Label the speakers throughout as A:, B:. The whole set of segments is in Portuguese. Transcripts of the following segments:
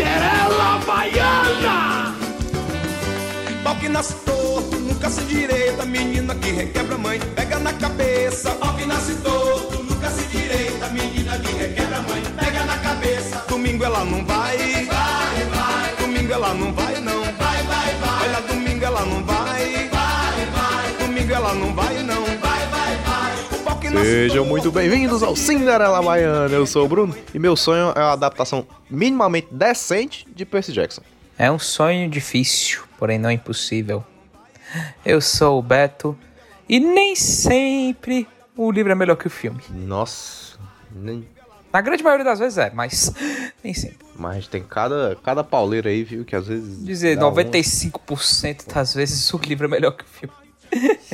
A: Cinderela Baiana!
B: Pau que nasce torto, nunca se direita, menina que requebra mãe, pega na cabeça. Pau que nasce torto, nunca se direita, menina que requebra mãe, pega na cabeça. Domingo ela não vai, vai, vai. Domingo ela não vai não, vai, vai, vai. Olha, domingo ela não vai, vai, vai. Domingo ela não vai
C: Sejam muito bem-vindos ao Cinderela Baiana. Eu sou o Bruno e meu sonho é uma adaptação minimamente decente de Percy Jackson.
D: É um sonho difícil, porém não impossível. Eu sou o Beto e nem sempre o livro é melhor que o filme.
C: Nossa, nem-
D: Na grande maioria das vezes é, mas nem sempre.
C: mas tem cada, cada pauleira aí, viu, que às vezes...
D: Dizer,
C: dá um-
D: 95% das vezes o livro é melhor que o filme.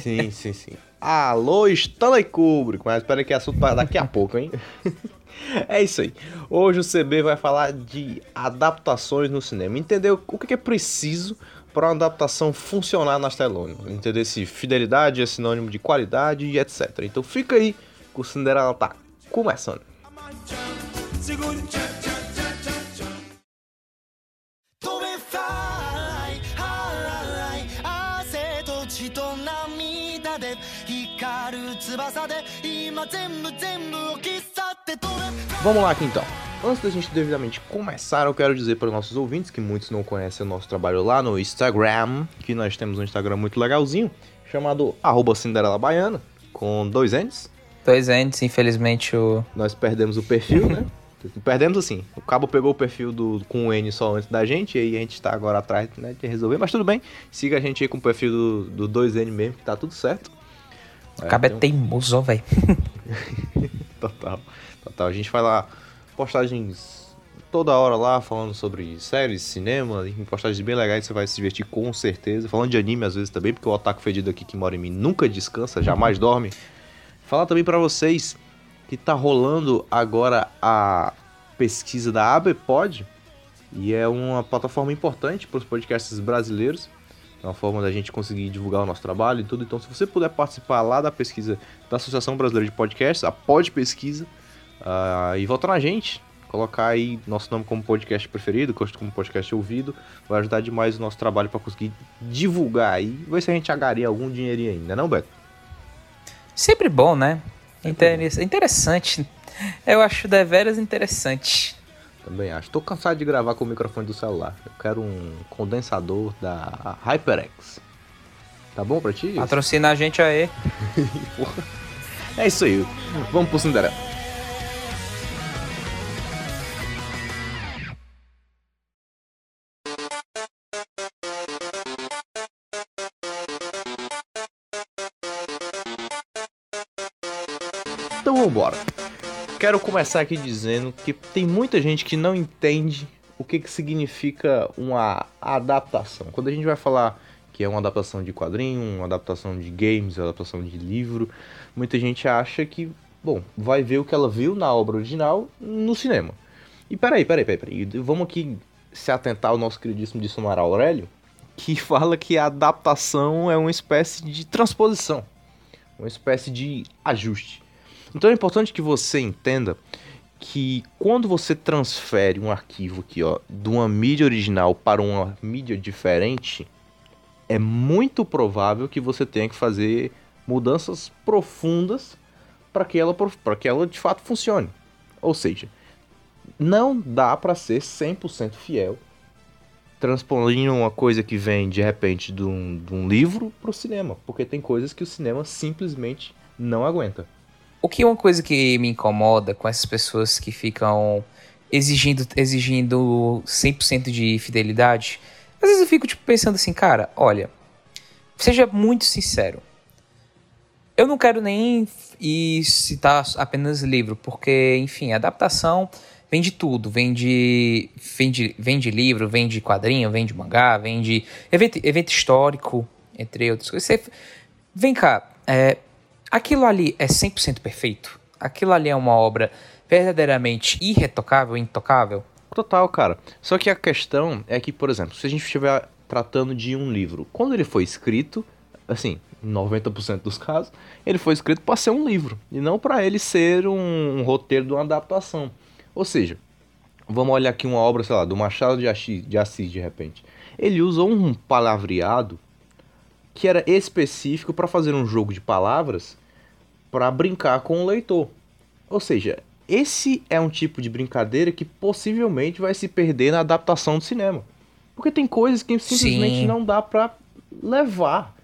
C: Sim, sim, sim. Alô, Stanley Kubrick, mas espera que assunto para daqui a pouco, hein? É isso aí. Hoje o CB vai falar de adaptações no cinema. Entender o que é preciso para uma adaptação funcionar nas telonas. Entender se fidelidade é sinônimo de qualidade e etc. Então fica aí que o Cinderela tá começando.
B: segure,
C: Vamos lá aqui então. Antes da gente devidamente começar, eu quero dizer para os nossos ouvintes, que muitos não conhecem o nosso trabalho lá no Instagram, que nós temos um Instagram muito legalzinho, chamado arroba Cinderela Baiana, com dois N's.
D: Dois entes, infelizmente o.
C: Nós perdemos o perfil, né? Perdemos assim. O Cabo pegou o perfil do, com o N só antes da gente, e aí a gente tá agora atrás né, de resolver, mas tudo bem. Siga a gente aí com o perfil do, do 2N mesmo, que tá tudo certo.
D: O cabo é
C: um-
D: teimoso, velho.
C: Total, total. A gente faz lá postagens toda hora lá, falando sobre séries, cinema, em postagens bem legais, você vai se divertir com certeza. Falando de anime às vezes também, porque o otaku fedido aqui que mora em mim nunca descansa, jamais dorme. Falar também pra vocês que tá rolando agora a pesquisa da ABPOD, e é uma plataforma importante para os podcasts brasileiros. É uma forma da gente conseguir divulgar o nosso trabalho e tudo. Então, se você puder participar lá da pesquisa da Associação Brasileira de Podcasts, a Pod Pesquisa, ah, e votar na gente, colocar aí nosso nome como podcast preferido, como podcast ouvido, vai ajudar demais o nosso trabalho para conseguir divulgar aí. Ver se a gente agaria algum dinheirinho ainda, não, Beto?
D: Sempre bom, né?
C: Sempre
D: Interess- Interessante. Eu acho deveras interessante.
C: Também acho. Tô cansado de gravar com o microfone do celular. Eu quero um condensador da HyperX. Tá bom pra ti?
D: Patrocina a gente aí.
C: É isso aí. Vamos pro Cinderela. Então vambora. Quero começar aqui dizendo que tem muita gente que não entende o que, que significa uma adaptação. Quando a gente vai falar que é uma adaptação de quadrinho, uma adaptação de games, uma adaptação de livro, muita gente acha que, bom, vai ver o que ela viu na obra original no cinema. E peraí, peraí, peraí, peraí. Vamos aqui se atentar ao nosso queridíssimo dicionário Aurélio, que fala que a adaptação é uma espécie de transposição, uma espécie de ajuste. Então é importante que você entenda que quando você transfere um arquivo aqui, ó, de uma mídia original para uma mídia diferente, é muito provável que você tenha que fazer mudanças profundas para que ela para que ela de fato funcione. Ou seja, não dá para ser 100% fiel transpondo uma coisa que vem de repente de um, de um livro para o cinema, porque tem coisas que o cinema simplesmente não aguenta.
D: O que é uma coisa que me incomoda com essas pessoas que ficam exigindo, exigindo 100% de fidelidade, às vezes eu fico tipo, pensando assim, cara, olha, seja muito sincero. Eu não quero nem ir citar apenas livro, porque, enfim, adaptação vem de tudo. Vem de, vem de, vem de livro, vem de quadrinho, vem de mangá, vem de evento, evento histórico, entre outras coisas. Você, vem cá, é, aquilo ali é 100% perfeito? Aquilo ali é uma obra verdadeiramente irretocável, intocável?
C: Total, cara. Só que a questão é que, por exemplo, se a gente estiver tratando de um livro, quando ele foi escrito, assim, em 90% dos casos, ele foi escrito para ser um livro e não para ele ser um, um roteiro de uma adaptação. Ou seja, Vamos olhar aqui uma obra, sei lá, do Machado de Assis, de, Assis, de repente. Ele usa um palavreado que era específico para fazer um jogo de palavras para brincar com o leitor. Ou seja, esse é um tipo de brincadeira que possivelmente vai se perder na adaptação do cinema. Porque tem coisas que simplesmente
D: Sim.
C: não dá pra levar.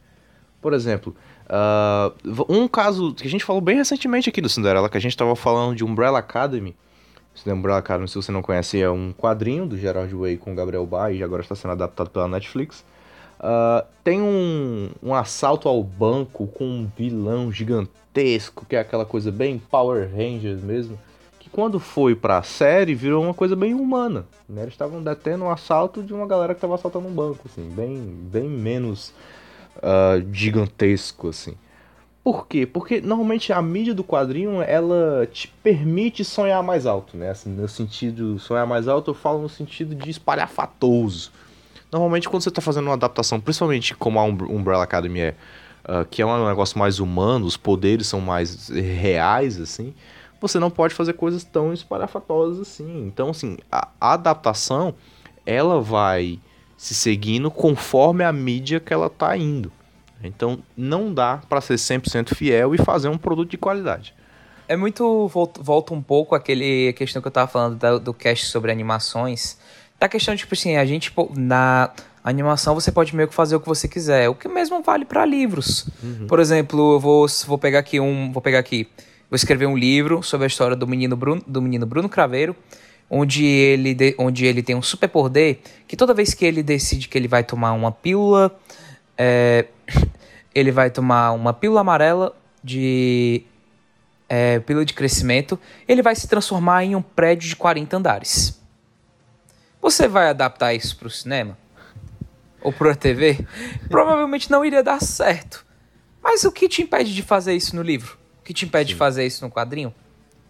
C: Por exemplo, uh, um caso que a gente falou bem recentemente aqui do Cinderela, que a gente tava falando de Umbrella Academy. Se Umbrella Academy, se você não conhece, é um quadrinho do Gerard Way com Gabriel Bay e agora está sendo adaptado pela Netflix. Uh, tem um, um assalto ao banco com um vilão gigantesco, que é aquela coisa bem Power Rangers mesmo quando foi pra série, virou uma coisa bem humana. Né? Eles estavam detendo um assalto de uma galera que estava assaltando um banco, assim, bem, bem menos uh, gigantesco, assim. Por quê? Porque normalmente a mídia do quadrinho, ela te permite sonhar mais alto, né? Assim, no sentido, sonhar mais alto, eu falo no sentido de espalhafatoso. Normalmente quando você está fazendo uma adaptação, principalmente como a Umbrella Academy é, uh, que é um negócio mais humano, os poderes são mais reais, assim você não pode fazer coisas tão espalhafatosas assim. Então, assim, a, a adaptação, ela vai se seguindo conforme a mídia que ela tá indo. Então, não dá para ser 100% fiel e fazer um produto de qualidade.
D: É muito. Volta um pouco aquele questão que eu tava falando do, do cast sobre animações. Da questão, tipo assim, a gente. Na animação você pode meio que fazer o que você quiser. O que mesmo vale para livros. Uhum. Por exemplo, eu vou, vou pegar aqui um. Vou pegar aqui vou escrever um livro sobre a história do menino Bruno, do menino Bruno Craveiro, onde ele, de, onde ele tem um super poder que toda vez que ele decide que ele vai tomar uma pílula, é, ele vai tomar uma pílula amarela de é, pílula de crescimento, ele vai se transformar em um prédio de 40 andares. Você vai adaptar isso para o cinema? Ou para a TV? Provavelmente não iria dar certo. Mas o que te impede de fazer isso no livro? O que te impede Sim. de fazer isso no quadrinho?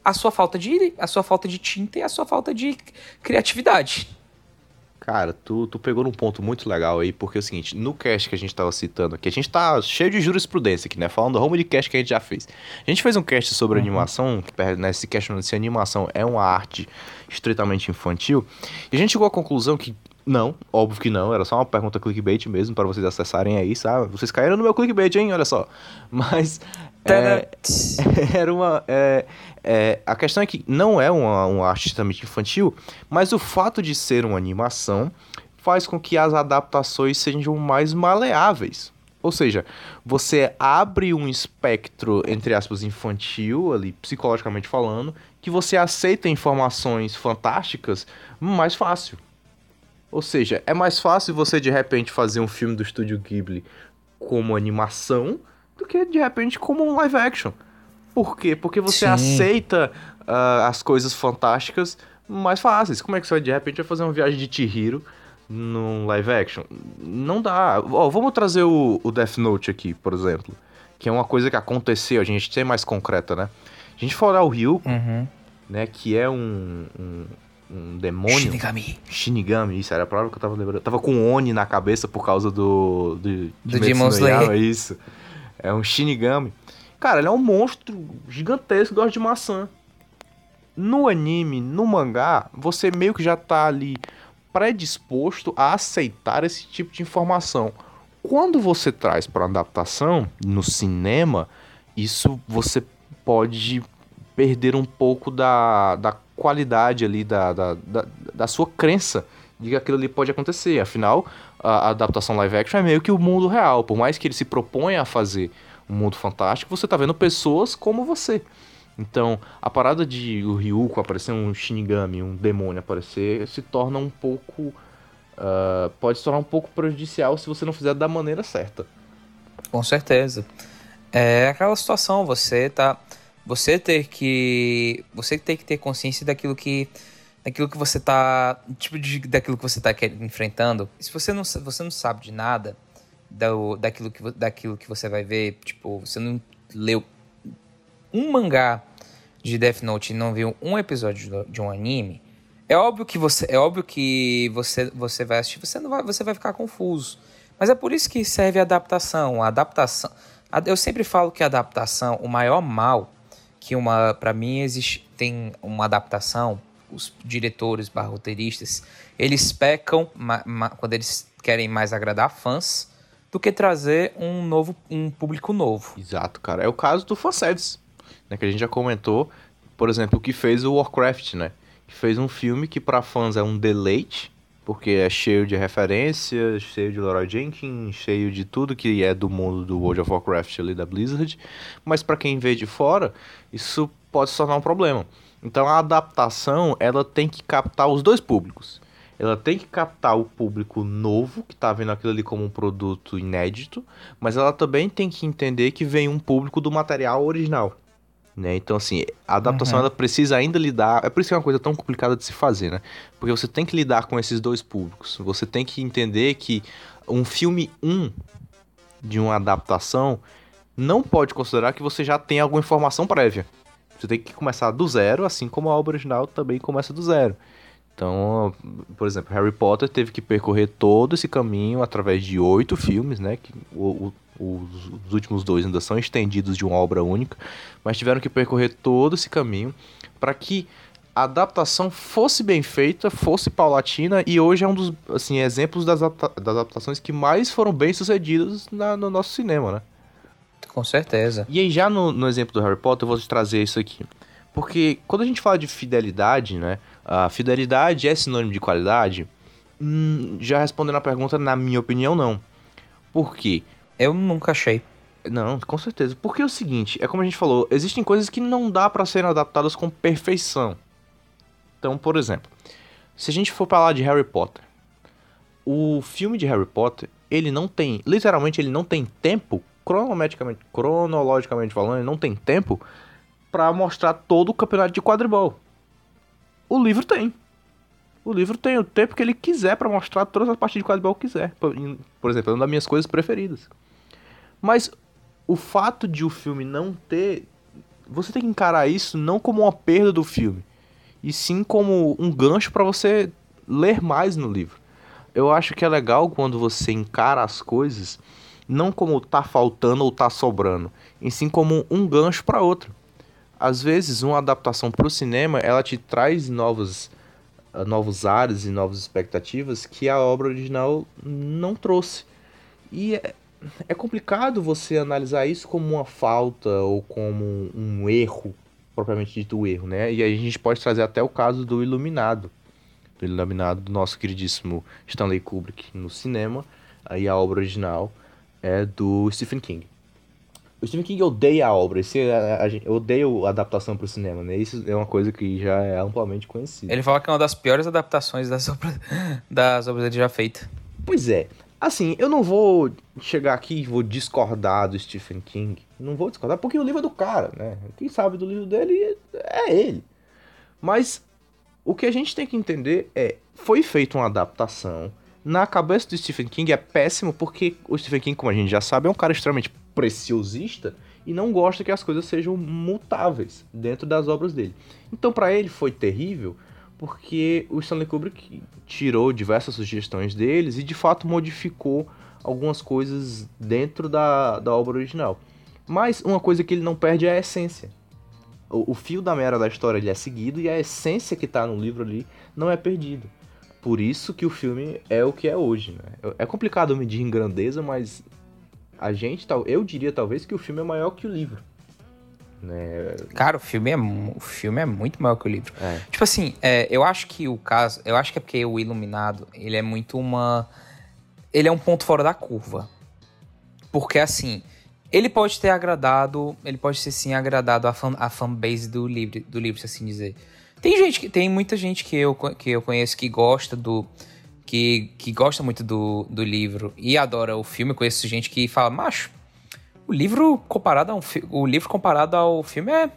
D: A sua falta de a sua falta de tinta e a sua falta de criatividade.
C: Cara, tu, tu pegou num ponto muito legal aí, porque é o seguinte, no cast que a gente tava citando aqui, a gente tá cheio de jurisprudência aqui, né? Falando do home de cast que a gente já fez. A gente fez um cast sobre uhum. animação, que né, se questionando se animação é uma arte estritamente infantil, e a gente chegou à conclusão que não, óbvio que não, era só uma pergunta clickbait mesmo para vocês acessarem aí, sabe? Vocês caíram no meu clickbait, hein? Olha só. Mas é, era uma. É, é, a questão é que não é uma, uma arte extremamente infantil, mas o fato de ser uma animação faz com que as adaptações sejam mais maleáveis. Ou seja, você abre um espectro, entre aspas, infantil, ali, psicologicamente falando, que você aceita informações fantásticas mais fácil. Ou seja, é mais fácil você de repente fazer um filme do estúdio Ghibli como animação do que de repente como um live action. Por quê? Porque você Sim. aceita uh, as coisas fantásticas mais fáceis. Como é que você vai de repente vai fazer uma viagem de Chihiro num live action? Não dá. Ó, vamos trazer o, o Death Note aqui, por exemplo. Que é uma coisa que aconteceu, a gente tem mais concreta, né? A gente for olhar o Ryuko, uhum. né? Que é um, um, um demônio.
D: Shinigami.
C: Shinigami, isso era a palavra que eu tava lembrando. Eu tava com Oni na cabeça por causa do. Do,
D: do Demon Slayer.
C: Isso. É um Shinigami. Cara, ele é um monstro gigantesco, gosta de maçã. No anime, no mangá, você meio que já tá ali predisposto a aceitar esse tipo de informação. Quando você traz para adaptação no cinema, isso você pode perder um pouco da, da qualidade ali da, da, da, da sua crença de que aquilo ali pode acontecer. Afinal, a, adaptação live action é meio que o mundo real. Por mais que ele se proponha a fazer um mundo fantástico, você tá vendo pessoas como você. Então, a parada de o Ryuko aparecer um Shinigami, um demônio aparecer, se torna um pouco. Uh, pode se tornar um pouco prejudicial se você não fizer da maneira certa.
D: Com certeza. É aquela situação, você tá você ter que você ter que ter consciência daquilo que daquilo que você tá tipo de, daquilo que você tá enfrentando. Se você não você não sabe de nada do, daquilo que daquilo que você vai ver tipo você não leu um mangá de Death Note e não viu um episódio de um anime é óbvio que você é óbvio que você você vai assistir você não vai você vai ficar confuso. Mas é por isso que serve a adaptação. A adaptação eu sempre falo que a adaptação o maior mal que uma para mim existe tem uma adaptação os diretores, barra roteiristas, eles pecam ma- ma- quando eles querem mais agradar fãs do que trazer um novo, um público novo.
C: Exato, cara. É o caso do fanservice, né? Que a gente já comentou, por exemplo, o que fez o Warcraft, né? Que fez um filme que para fãs é um deleite, porque é cheio de referências, cheio de Leroy Jenkins, cheio de tudo que é do mundo do World of Warcraft ali da Blizzard, mas para quem vê de fora, isso pode se tornar um problema. Então a adaptação, ela tem que captar os dois públicos. Ela tem que captar o público novo, que tá vendo aquilo ali como um produto inédito, mas ela também tem que entender que vem um público do material original. Né? Então, assim, a adaptação
D: Uhum.
C: ela precisa ainda lidar. É por isso que é uma coisa tão complicada de se fazer, né? Porque você tem que lidar com esses dois públicos. Você tem que entender que um filme 1 de uma adaptação não pode considerar que você já tem alguma informação prévia. Você tem que começar do zero, assim como a obra original também começa do zero. Então, por exemplo, Harry Potter teve que percorrer todo esse caminho através de oito filmes, né? Que o- o- os, os últimos dois ainda são estendidos de uma obra única, mas tiveram que percorrer todo esse caminho para que a adaptação fosse bem feita, fosse paulatina e hoje é um dos assim, exemplos das adaptações que mais foram bem sucedidas na- no nosso cinema, né?
D: Com certeza.
C: E aí, já no, no exemplo do Harry Potter, eu vou te trazer isso aqui. Porque quando a gente fala de fidelidade, né? A fidelidade é sinônimo de qualidade? Hum, já respondendo a pergunta, na minha opinião, não. Por quê?
D: Eu nunca achei.
C: Não, com certeza. Porque é o seguinte, é como a gente falou, existem coisas que não dá pra serem adaptadas com perfeição. Então, por exemplo, se a gente for falar de Harry Potter, o filme de Harry Potter, ele não tem, literalmente ele não tem tempo, cronologicamente, cronologicamente falando, ele não tem tempo pra mostrar todo o campeonato de quadribol. O livro tem. O livro tem o tempo que ele quiser pra mostrar todas as partidas de quadribol que quiser. Por exemplo, é uma das minhas coisas preferidas. Mas o fato de o filme não ter. Você tem que encarar isso não como uma perda do filme, e sim como um gancho para você ler mais no livro. Eu acho que é legal quando você encara as coisas não como tá faltando ou tá sobrando, e sim como um gancho para outro. Às vezes, uma adaptação para o cinema ela te traz novos, ah, novos ares e novas expectativas que a obra original não trouxe. E é, é complicado você analisar isso como uma falta ou como um erro, propriamente dito o erro, né? E aí a gente pode trazer até o caso do Iluminado. Do Iluminado do nosso queridíssimo Stanley Kubrick no cinema. Aí a obra original é do Stephen King. O Stephen King odeia a obra, esse, a, a, odeia a adaptação para o cinema, né? Isso é uma coisa que já é amplamente conhecida.
D: Ele fala que é uma das piores adaptações das obras, das obras dele já feitas.
C: Pois é. Assim, eu não vou chegar aqui e vou discordar do Stephen King. Não vou discordar porque o livro é do cara, né? Quem sabe do livro dele é ele. Mas o que a gente tem que entender é, foi feita uma adaptação. Na cabeça do Stephen King é péssimo porque o Stephen King, como a gente já sabe, é um cara extremamente preciosista e não gosta que as coisas sejam mutáveis dentro das obras dele. Então, para ele foi terrível porque o Stanley Kubrick tirou diversas sugestões deles e de fato modificou algumas coisas dentro da, da obra original. Mas uma coisa que ele não perde é a essência. O, o fio da meia da história ele é seguido e a essência que tá no livro ali não é perdida. Por isso que o filme é o que é hoje, né? É complicado medir em grandeza, mas a gente, tal- eu diria talvez que o filme é maior que o livro. Né?
D: Cara, o filme é, o filme é muito maior que o livro.
C: É.
D: Tipo assim, é, eu acho que o caso. Eu acho que é porque o Iluminado, ele é muito uma. Ele é um ponto fora da curva. Porque assim, ele pode ter agradado. Ele pode ter sim agradado a, fan, a fanbase do livro, do livro, se assim dizer. Tem gente que. Tem muita gente que eu, que eu conheço que gosta do. Que, que gosta muito do, do livro e adora o filme. Conheço gente que fala, macho, o livro comparado a um o livro comparado ao filme é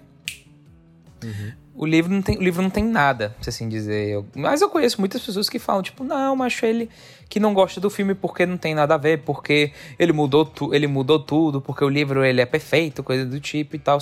D: o livro não tem, o livro não tem nada, se assim dizer. Eu- mas eu conheço muitas pessoas que falam, tipo, não, mas ele que não gosta do filme porque não tem nada a ver, porque ele mudou, tu, ele mudou tudo, porque o livro ele é perfeito, coisa do tipo e tal.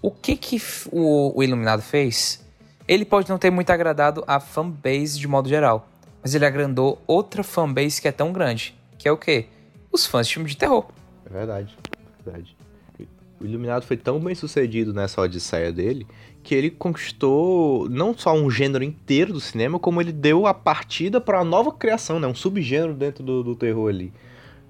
D: O que que o, o Iluminado fez? Ele pode não ter muito agradado a fanbase de modo geral, mas ele agradou outra fanbase que é tão grande, que é o quê? Os fãs de filme de terror.
C: É verdade, é verdade. O O Iluminado foi tão bem sucedido nessa odisseia dele que ele conquistou não só um gênero inteiro do cinema, como ele deu a partida para uma nova criação, né? Um subgênero dentro do, do terror ali.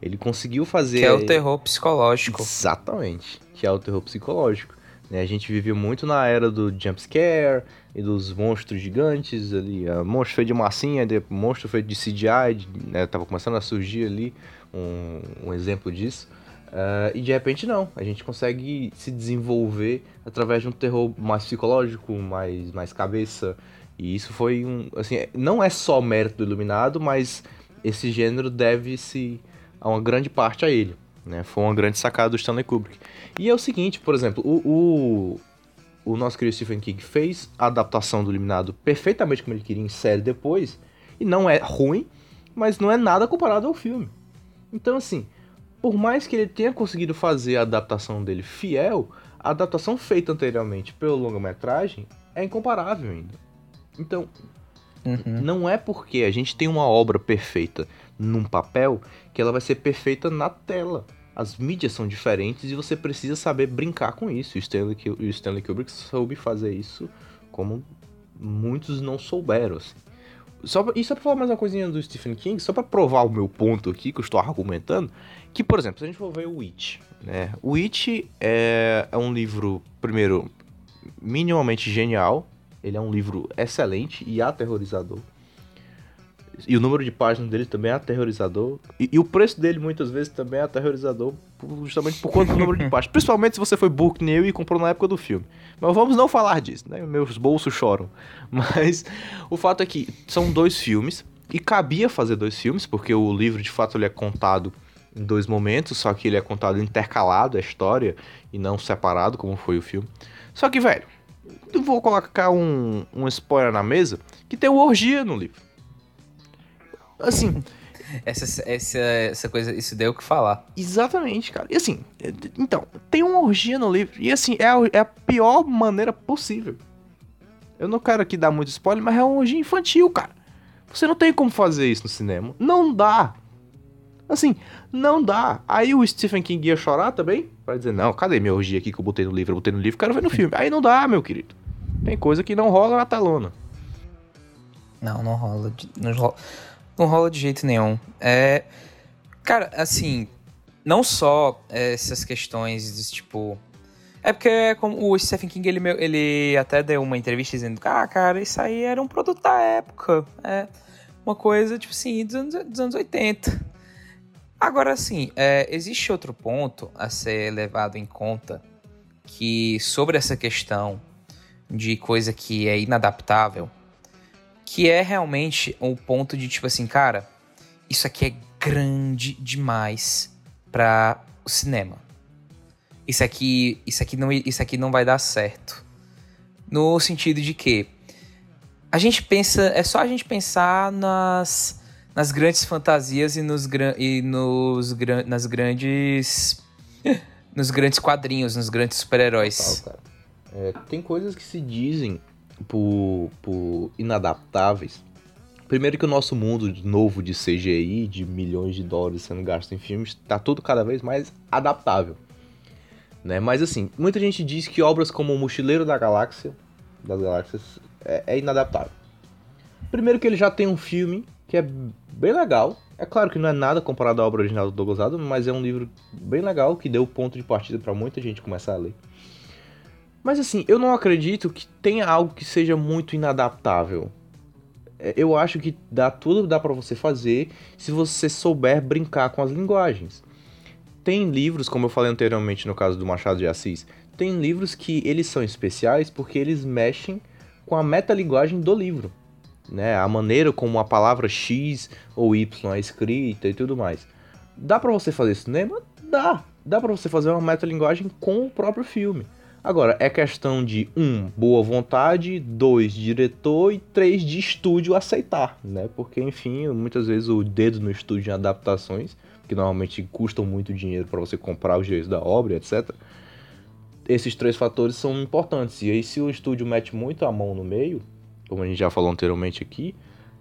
C: Ele conseguiu fazer.
D: Que é o terror psicológico.
C: Exatamente. Que é o terror psicológico. Né? A gente viveu muito na era do jumpscare e dos monstros gigantes ali. Monstro feito de massinha, de, monstro feito de CGI, né? Tava começando a surgir ali um, um exemplo disso. Uh, e de repente não, a gente consegue se desenvolver através de um terror mais psicológico, mais, mais cabeça. E isso foi um. Assim, não é só mérito do Iluminado, mas esse gênero deve-se a uma grande parte a ele. Né? Foi uma grande sacada do Stanley Kubrick. E é o seguinte, por exemplo, o, o, o nosso querido Stephen King fez a adaptação do Iluminado perfeitamente como ele queria em série depois, e não é ruim, mas não é nada comparado ao filme. Então, assim, por mais que ele tenha conseguido fazer a adaptação dele fiel, a adaptação feita anteriormente pelo longa-metragem é incomparável ainda. Então, uhum. não é porque a gente tem uma obra perfeita num papel que ela vai ser perfeita na tela. As mídias são diferentes e você precisa saber brincar com isso. O Stanley, o Stanley Kubrick soube fazer isso como muitos não souberam. Assim. Só pra, e só pra falar mais uma coisinha do Stephen King, só pra provar o meu ponto aqui, que eu estou argumentando, que, por exemplo, se a gente for ver o Witch, né? O Witch é, é um livro, primeiro, minimamente genial, ele é um livro excelente e aterrorizador. E o número de páginas dele também é aterrorizador. E, e, o preço dele muitas vezes também é aterrorizador, justamente por conta do número de páginas. Principalmente se você foi book new e comprou na época do filme. Mas vamos não falar disso, né? Meus bolsos choram. Mas o fato é que são dois filmes. E cabia fazer dois filmes, porque o livro de fato ele é contado em dois momentos, só que ele é contado intercalado a história e não separado, como foi o filme. Só que, velho, eu vou colocar um, um spoiler na mesa que tem uma orgia no livro. Assim.
D: Essa, essa, essa coisa, isso deu o que falar.
C: Exatamente, cara. E assim, então, tem uma orgia no livro. E assim, é a, é a pior maneira possível. Eu não quero aqui dar muito spoiler, mas é uma orgia infantil, cara. Você não tem como fazer isso no cinema. Não dá. Assim, não dá. Aí o Stephen King ia chorar também. Vai dizer, não, cadê minha orgia aqui que eu botei no livro? Eu botei no livro, quero ver no filme. Aí não dá, meu querido. Tem coisa que não rola na telona.
D: Não, não rola. Não rola. Não rola de jeito nenhum. É. Cara, assim. Não só essas questões de tipo. É porque como o Stephen King, ele, ele até deu uma entrevista dizendo Ah, cara, isso aí era um produto da época. É uma coisa, tipo assim, dos anos, dos anos 80. Agora, assim, é, existe outro ponto a ser levado em conta que sobre essa questão de coisa que é inadaptável que é realmente o um ponto de tipo assim, cara, isso aqui é grande demais para o cinema. Isso aqui, isso aqui não, isso aqui não vai dar certo. No sentido de que a gente pensa, é só a gente pensar nas nas grandes fantasias e nos e nos nas grandes nos grandes quadrinhos, nos grandes super-heróis.
C: É, tem coisas que se dizem por, por inadaptáveis. Primeiro que o nosso mundo novo de CGI, de milhões de dólares sendo gastos em filmes, está tudo cada vez mais adaptável. Né? Mas assim, muita gente diz que obras como O Mochileiro da Galáxia, das Galáxias, é, é inadaptável. Primeiro que ele já tem um filme que é bem legal. É claro que não é nada comparado à obra original do Douglas Adams, mas é um livro bem legal que deu ponto de partida para muita gente começar a ler. Mas assim, eu não acredito que tenha algo que seja muito inadaptável. É, eu acho que dá tudo dá para você fazer se você souber brincar com as linguagens. Tem livros, como eu falei anteriormente no caso do Machado de Assis, tem livros que eles são especiais porque eles mexem com a metalinguagem do livro. Né? A maneira como a palavra X ou Y é escrita e tudo mais. Dá para você fazer cinema? Dá. Dá para você fazer uma metalinguagem com o próprio filme. Agora, é questão de, um, boa vontade, dois, diretor e três, de estúdio aceitar, né? Porque, enfim, muitas vezes o dedo no estúdio em adaptações, que normalmente custam muito dinheiro para você comprar os direitos da obra, etc. Esses três fatores são importantes. E aí, se o estúdio mete muito a mão no meio, como a gente já falou anteriormente aqui,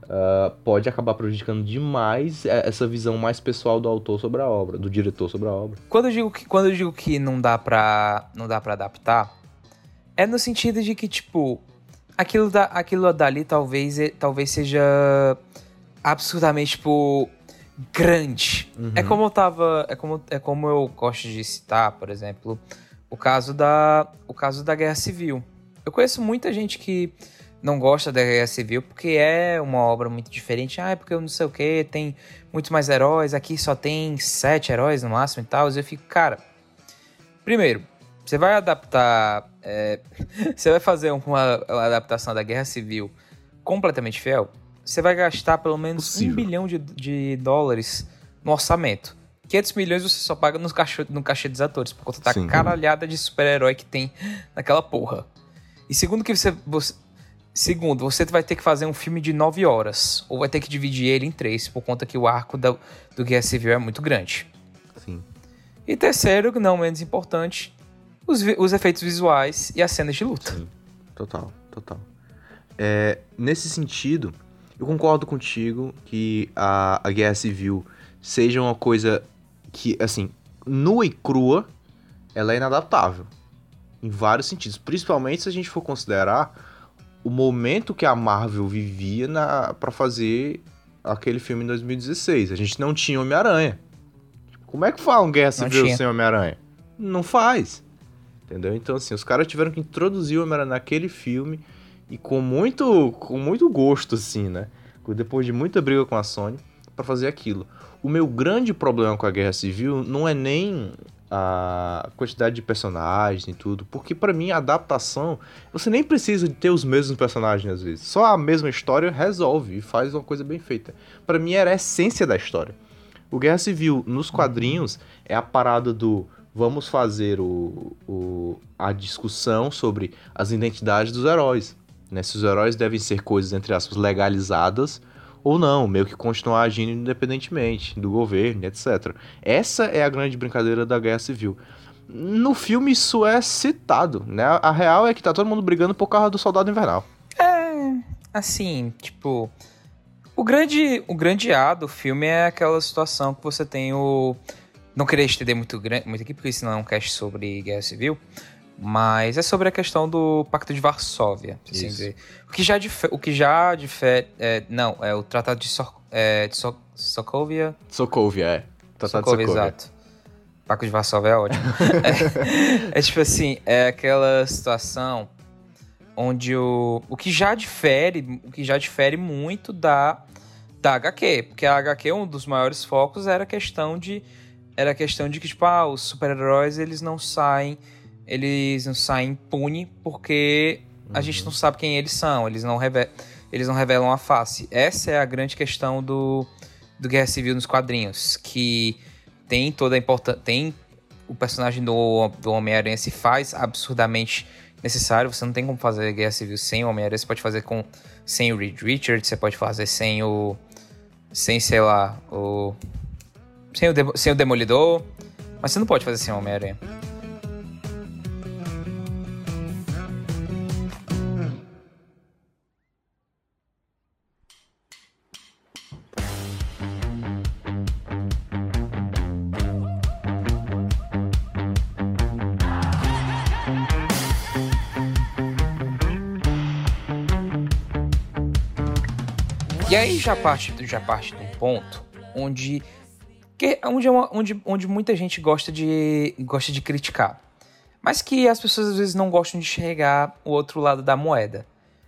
C: uh, pode acabar prejudicando demais essa visão mais pessoal do autor sobre a obra, do diretor sobre a obra.
D: Quando eu digo que, quando eu digo que não dá pra, não dá pra adaptar, é no sentido de que, tipo, aquilo, da, aquilo dali talvez, talvez seja absurdamente, tipo, grande. Uhum. É como eu tava. É como, é como eu gosto de citar, por exemplo, o caso da. O caso da Guerra Civil. Eu conheço muita gente que não gosta da Guerra Civil porque é uma obra muito diferente. Ah, é porque eu não sei o que, tem muito mais heróis, aqui só tem sete heróis no máximo e tal. Eu fico, cara. Primeiro, você vai adaptar. É, você vai fazer uma, uma, adaptação da Guerra Civil completamente fiel? Você vai gastar pelo menos Possível. um bilhão de, de dólares no orçamento. 500 milhões você só paga no cachê, no cachê dos atores, por conta da Sim. caralhada de super-herói que tem naquela porra. E segundo que você, você, Segundo, você vai ter que fazer um filme de 9 horas. Ou vai ter que dividir ele em três, por conta que o arco da, do Guerra Civil é muito grande.
C: Sim.
D: E terceiro, não menos importante, os, os efeitos visuais e as cenas de luta. Sim,
C: total, total. É, nesse sentido, eu concordo contigo que a, a Guerra Civil seja uma coisa que, assim, nua e crua, ela é inadaptável. Em vários sentidos. Principalmente se a gente for considerar o momento que a Marvel vivia para fazer aquele filme em 2016. A gente não tinha Homem-Aranha. Como é que fala um Guerra Civil sem Homem-Aranha? Não faz. Entendeu? Então, assim, os caras tiveram que introduzir o Homem-Aranha naquele filme e com muito, com muito gosto, assim, né? Depois de muita briga com a Sony para fazer aquilo. O meu grande problema com a Guerra Civil não é nem a quantidade de personagens e tudo, porque para mim a adaptação, você nem precisa de ter os mesmos personagens às vezes. Só a mesma história resolve e faz uma coisa bem feita. Para mim era a essência da história. O Guerra Civil nos quadrinhos é a parada do vamos fazer o, o, a discussão sobre as identidades dos heróis. Né? Se os heróis devem ser coisas, entre aspas, legalizadas ou não, meio que continuar agindo independentemente do governo, etc. Essa é a grande brincadeira da Guerra Civil. No filme isso é citado, né? A real é que tá todo mundo brigando por causa do Soldado Invernal.
D: É, assim, tipo, o grande, o grande A do filme é aquela situação que você tem o não queria estender muito, muito aqui, porque senão é um cast sobre guerra civil. Mas é sobre a questão do Pacto de Varsóvia, assim dizer. O que já difere. O que já difere é, não, é o Tratado de, so, é, de so, Sokovia.
C: Sokovia, é.
D: Tratado Sokovia, de Sokovia. exato. Pacto de Varsóvia é ótimo. é, é, tipo assim, é aquela situação onde o, o que já difere, o que já difere muito da, da HQ, porque a HQ um dos maiores focos era a questão de era a questão de que tipo, ah, os super-heróis eles não saem eles não saem impune porque a gente não sabe quem eles são, eles não, revelam, eles não revelam a face. Essa é a grande questão do, do Guerra Civil nos quadrinhos, que tem toda a importância. Tem o personagem do, do Homem-Aranha se faz absurdamente necessário. Você não tem como fazer Guerra Civil sem o Homem-Aranha. Você pode fazer com sem o Reed Richards, você pode fazer sem o. Sem, sei lá, o. Sem o, sem o Demolidor. Mas você não pode fazer sem o Homem-Aranha. E aí já parte, já parte de um ponto onde, que, onde, é onde, onde muita gente gosta de, gosta de criticar. Mas que as pessoas às vezes não gostam de enxergar o outro lado da moeda.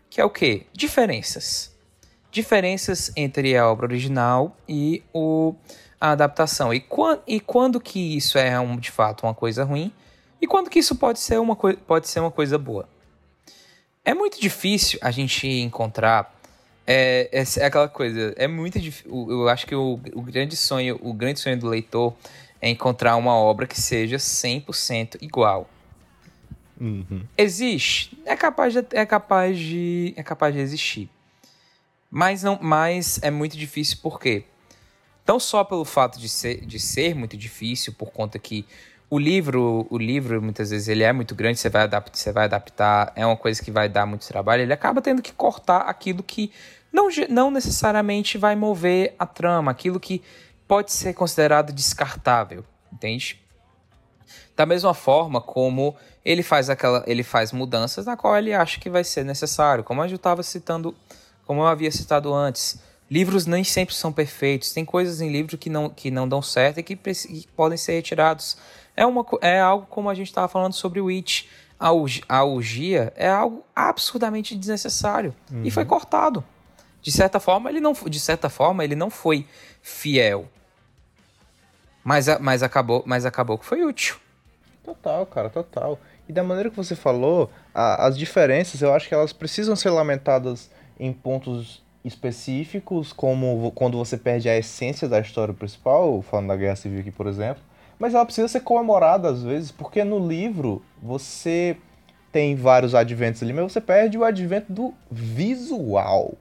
D: Que é o quê? Diferenças. Diferenças entre a obra original e o, a adaptação. E, quando, e quando que isso é um, de fato uma coisa ruim e quando que isso pode ser uma, pode ser uma coisa boa. É muito difícil a gente encontrar é, é, é, aquela coisa, é muito difícil. Eu acho que o, o grande sonho, o grande sonho do leitor é encontrar uma obra que seja 100% igual.
C: Uhum.
D: Existe, é capaz de, é capaz de, é capaz de existir, mas não, mas é muito difícil porque não só pelo fato de ser, de ser muito difícil por conta que o livro, o livro muitas vezes ele é muito grande, você vai adaptar, você vai adaptar, é uma coisa que vai dar muito trabalho, ele acaba tendo que cortar aquilo que não, não necessariamente vai mover a trama, aquilo que pode ser considerado descartável, entende? Da mesma forma como ele faz aquela, ele faz mudanças na qual ele acha que vai ser necessário, como eu estava citando, como eu havia citado antes. Livros nem sempre são perfeitos, tem coisas em livro que não, que não dão certo e que, que podem ser retirados. É, uma, é algo como a gente estava falando sobre o Witch. A, a orgia é algo absurdamente desnecessário uhum. e foi uhum. cortado. De certa forma, ele não, de certa forma, ele não foi fiel. Mas, mas, acabou, mas acabou que foi útil.
C: Total, cara, total. E da maneira que você falou, a, as diferenças, eu acho que elas precisam ser lamentadas em pontos específicos, como quando você perde a essência da história principal, falando da Guerra Civil aqui, por exemplo, mas ela precisa ser comemorada às vezes, porque no livro você tem vários adventos ali, mas você perde o advento do visual.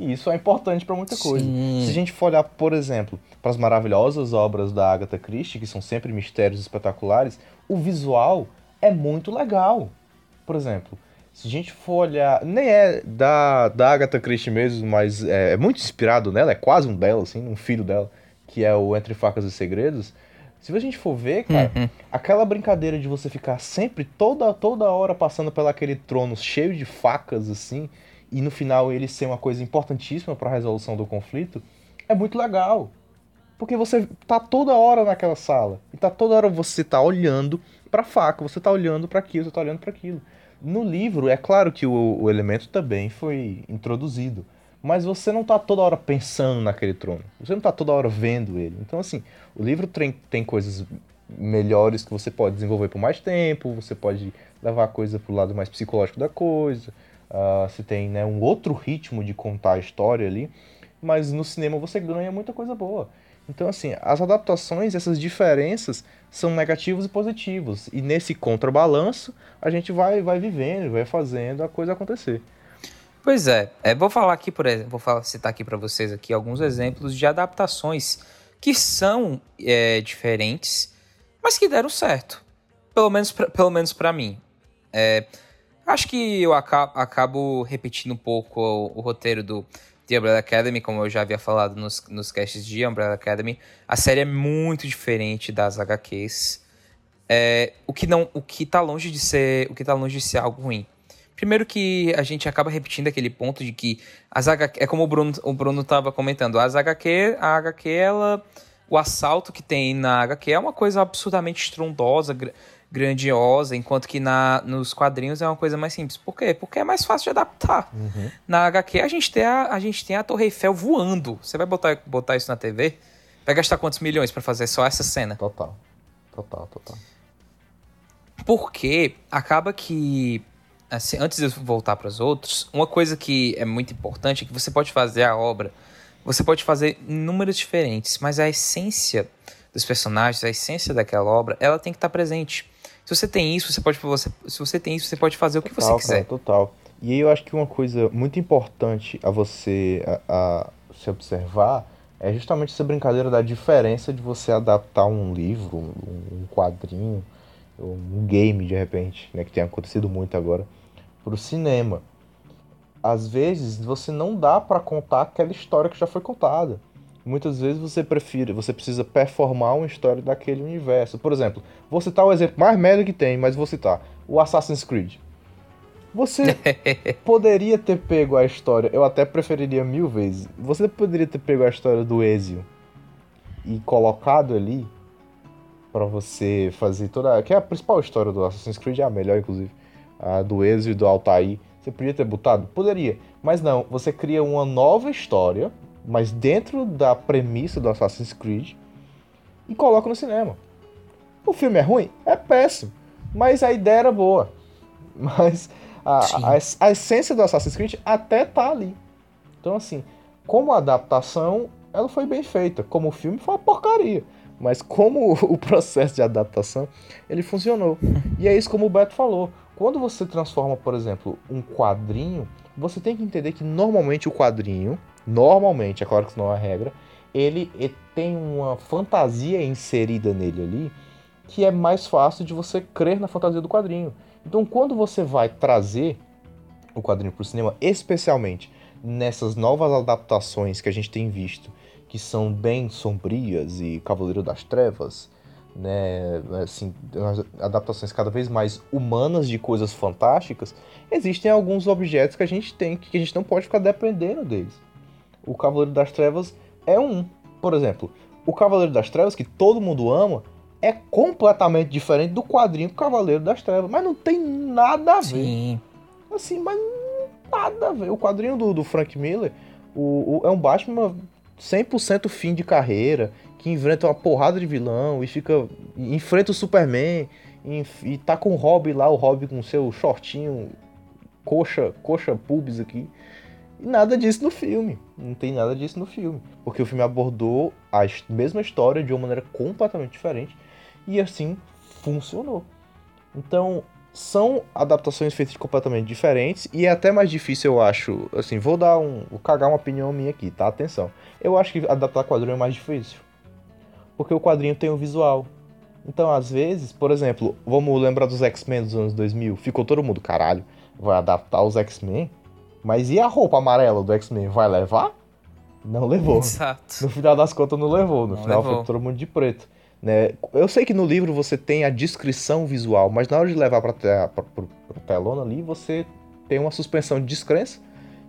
C: E isso é importante para muita coisa. Sim. Se a gente for olhar, por exemplo, para as maravilhosas obras da Agatha Christie, que são sempre mistérios espetaculares, o visual é muito legal. Por exemplo, se a gente for olhar, nem é da, da Agatha Christie mesmo, mas é, é muito inspirado nela, é quase um dela, assim, um filho dela, que é o Entre Facas e Segredos. Se a gente for ver, cara, uhum. aquela brincadeira de você ficar sempre, toda, toda hora, passando pelaquele trono cheio de facas, assim, e no final ele ser uma coisa importantíssima para a resolução do conflito, é muito legal. Porque você tá toda hora naquela sala. E tá toda hora você tá olhando pra faca, você tá olhando para aquilo, você tá olhando para aquilo. No livro, é claro que o, o elemento também foi introduzido. Mas você não tá toda hora pensando naquele trono. Você não tá toda hora vendo ele. Então, assim, o livro tem, tem coisas melhores que você pode desenvolver por mais tempo, você pode levar a coisa pro lado mais psicológico da coisa. Uh, você tem né, um outro ritmo de contar a história ali. Mas no cinema você ganha muita coisa boa. Então, assim, as adaptações, essas diferenças são negativos e positivos. E nesse contrabalanço, a gente vai, vai vivendo, vai fazendo a coisa acontecer.
D: Pois é, é vou falar aqui, por exemplo, vou citar aqui para vocês aqui alguns exemplos de adaptações que são é, diferentes, mas que deram certo. Pelo menos pra, pelo menos para mim. É, acho que eu acabo, acabo repetindo um pouco o, o roteiro do The Umbrella Academy, como eu já havia falado nos, nos casts de Umbrella Academy, a série é muito diferente das HQs. É, o que não, o que tá longe de ser, o que tá longe de ser algo ruim. Primeiro que a gente acaba repetindo aquele ponto de que as HQ, é como o Bruno, o Bruno tava comentando, as HQ, a HQ ela o assalto que tem na HQ é uma coisa absurdamente estrondosa, grandiosa, enquanto que na, nos quadrinhos é uma coisa mais simples. Por quê? Porque é mais fácil de adaptar. Uhum. Na HQ a gente, tem a, a gente tem a Torre Eiffel voando. Você vai botar, botar isso na TV? Vai gastar quantos milhões para fazer só essa cena?
C: Total. Total, total.
D: Porque acaba que. Assim, antes de eu voltar para os outros, uma coisa que é muito importante é que você pode fazer a obra, você pode fazer números diferentes, mas a essência dos personagens, a essência daquela obra, ela tem que estar presente. Se você tem isso, você pode você, se você tem isso, você pode fazer o que
C: total,
D: você quiser. Cara,
C: total. E aí eu acho que uma coisa muito importante a você a, a se observar é justamente essa brincadeira da diferença de você adaptar um livro, um, um quadrinho, um game de repente, né, que tem acontecido muito agora, para o cinema. Às vezes você não dá para contar aquela história que já foi contada muitas vezes você prefere, você precisa performar uma história daquele universo. Por exemplo, vou citar o exemplo mais médio que tem, mas vou citar o Assassin's Creed. Você poderia ter pego a história, eu até preferiria mil vezes. Você poderia ter pego a história do Ezio e colocado ali para você fazer toda, que é a principal história do Assassin's Creed, é a melhor inclusive, a do Ezio e do Altair. Você poderia ter botado? Poderia, mas não, você cria uma nova história mas dentro da premissa do Assassin's Creed e coloca no cinema. O filme é ruim? É péssimo. Mas a ideia era boa. Mas a, a, a, essência do Assassin's Creed até tá ali. Então, assim, como adaptação, ela foi bem feita. Como filme, foi uma porcaria. Mas como o processo de adaptação, ele funcionou. E é isso como o Beto falou. Quando você transforma, por exemplo, um quadrinho, você tem que entender que normalmente o quadrinho normalmente, é claro que isso não é regra, ele, ele tem uma fantasia inserida nele ali que é mais fácil de você crer na fantasia do quadrinho. Então, quando você vai trazer o quadrinho para o cinema, especialmente nessas novas adaptações que a gente tem visto, que são bem sombrias e Cavaleiro das Trevas, né, assim, adaptações cada vez mais humanas de coisas fantásticas, existem alguns objetos que a gente tem que a gente não pode ficar dependendo deles. O Cavaleiro das Trevas é um, por exemplo, o Cavaleiro das Trevas que todo mundo ama é completamente diferente do quadrinho Cavaleiro das Trevas, mas não tem nada a ver.
D: Sim.
C: Assim, mas nada a ver. O quadrinho do, do Frank Miller o, o, é um Batman 100% fim de carreira, que enfrenta uma porrada de vilão e fica. enfrenta o Superman e, e tá com o Robin lá, o Robin com seu shortinho, coxa, coxa pubis aqui. E nada disso no filme. Não tem nada disso no filme. Porque o filme abordou a mesma história de uma maneira completamente diferente. E assim funcionou. Então, são adaptações feitas completamente diferentes e é até mais difícil, eu acho. Assim, vou dar um. Vou cagar uma opinião minha aqui, tá? Atenção. Eu acho que adaptar quadrinho é mais difícil. Porque o quadrinho tem o um visual. Então, às vezes, por exemplo, vamos lembrar dos X-Men dos anos 2000. Ficou todo mundo, caralho, vai adaptar os X-Men? Mas e a roupa amarela do X-Men? Vai levar? Não levou.
D: Exato.
C: No final das contas, não levou. No
D: Não
C: final
D: levou.
C: foi todo mundo de preto. Né? Eu sei que no livro você tem a descrição visual, mas na hora de levar para a telona ali, você tem uma suspensão de descrença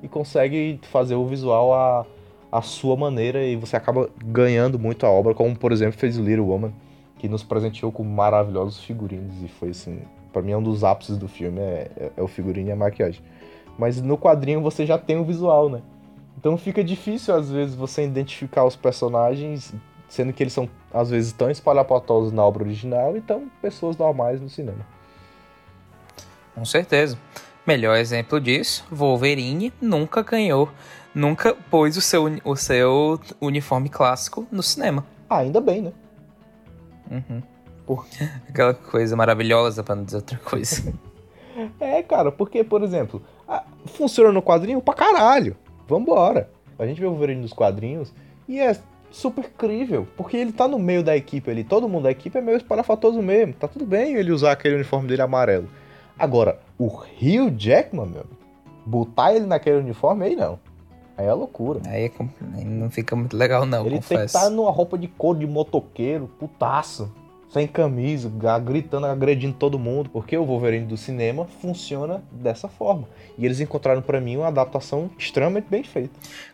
C: e consegue fazer o visual a, a sua maneira e você acaba ganhando muito a obra, como por exemplo fez Little Woman, que nos presenteou com maravilhosos figurinos e foi assim, para mim é um dos ápices do filme, é, é- é o figurino e a maquiagem. Mas no quadrinho você já tem o visual, né? Então fica difícil às vezes você identificar os personagens sendo que eles são às vezes tão espalhafatosos na obra original e tão pessoas normais no cinema.
D: Com certeza. Melhor exemplo disso, Wolverine nunca ganhou, nunca pôs o seu, o seu uniforme clássico no cinema.
C: Ah, ainda bem, né?
D: Uhum.
C: Por-
D: Aquela coisa maravilhosa, pra não dizer outra coisa.
C: É, cara, porque, por exemplo, funciona no quadrinho pra caralho. Vambora. A gente vê o Wolverine nos quadrinhos e é super crível, porque ele tá no meio da equipe ali, todo mundo da equipe é meio espalhafatoso mesmo. Tá tudo bem ele usar aquele uniforme dele amarelo. Agora, o Hugh Jackman, meu, botar ele naquele uniforme aí não. Aí é loucura.
D: Aí, é não fica muito legal, não,
C: ele tem que
D: confesso.
C: estar numa roupa de couro de motoqueiro, putaço, sem camisa, gritando, agredindo todo mundo, porque o Wolverine do cinema funciona dessa forma. E eles encontraram pra mim uma adaptação extremamente bem feita.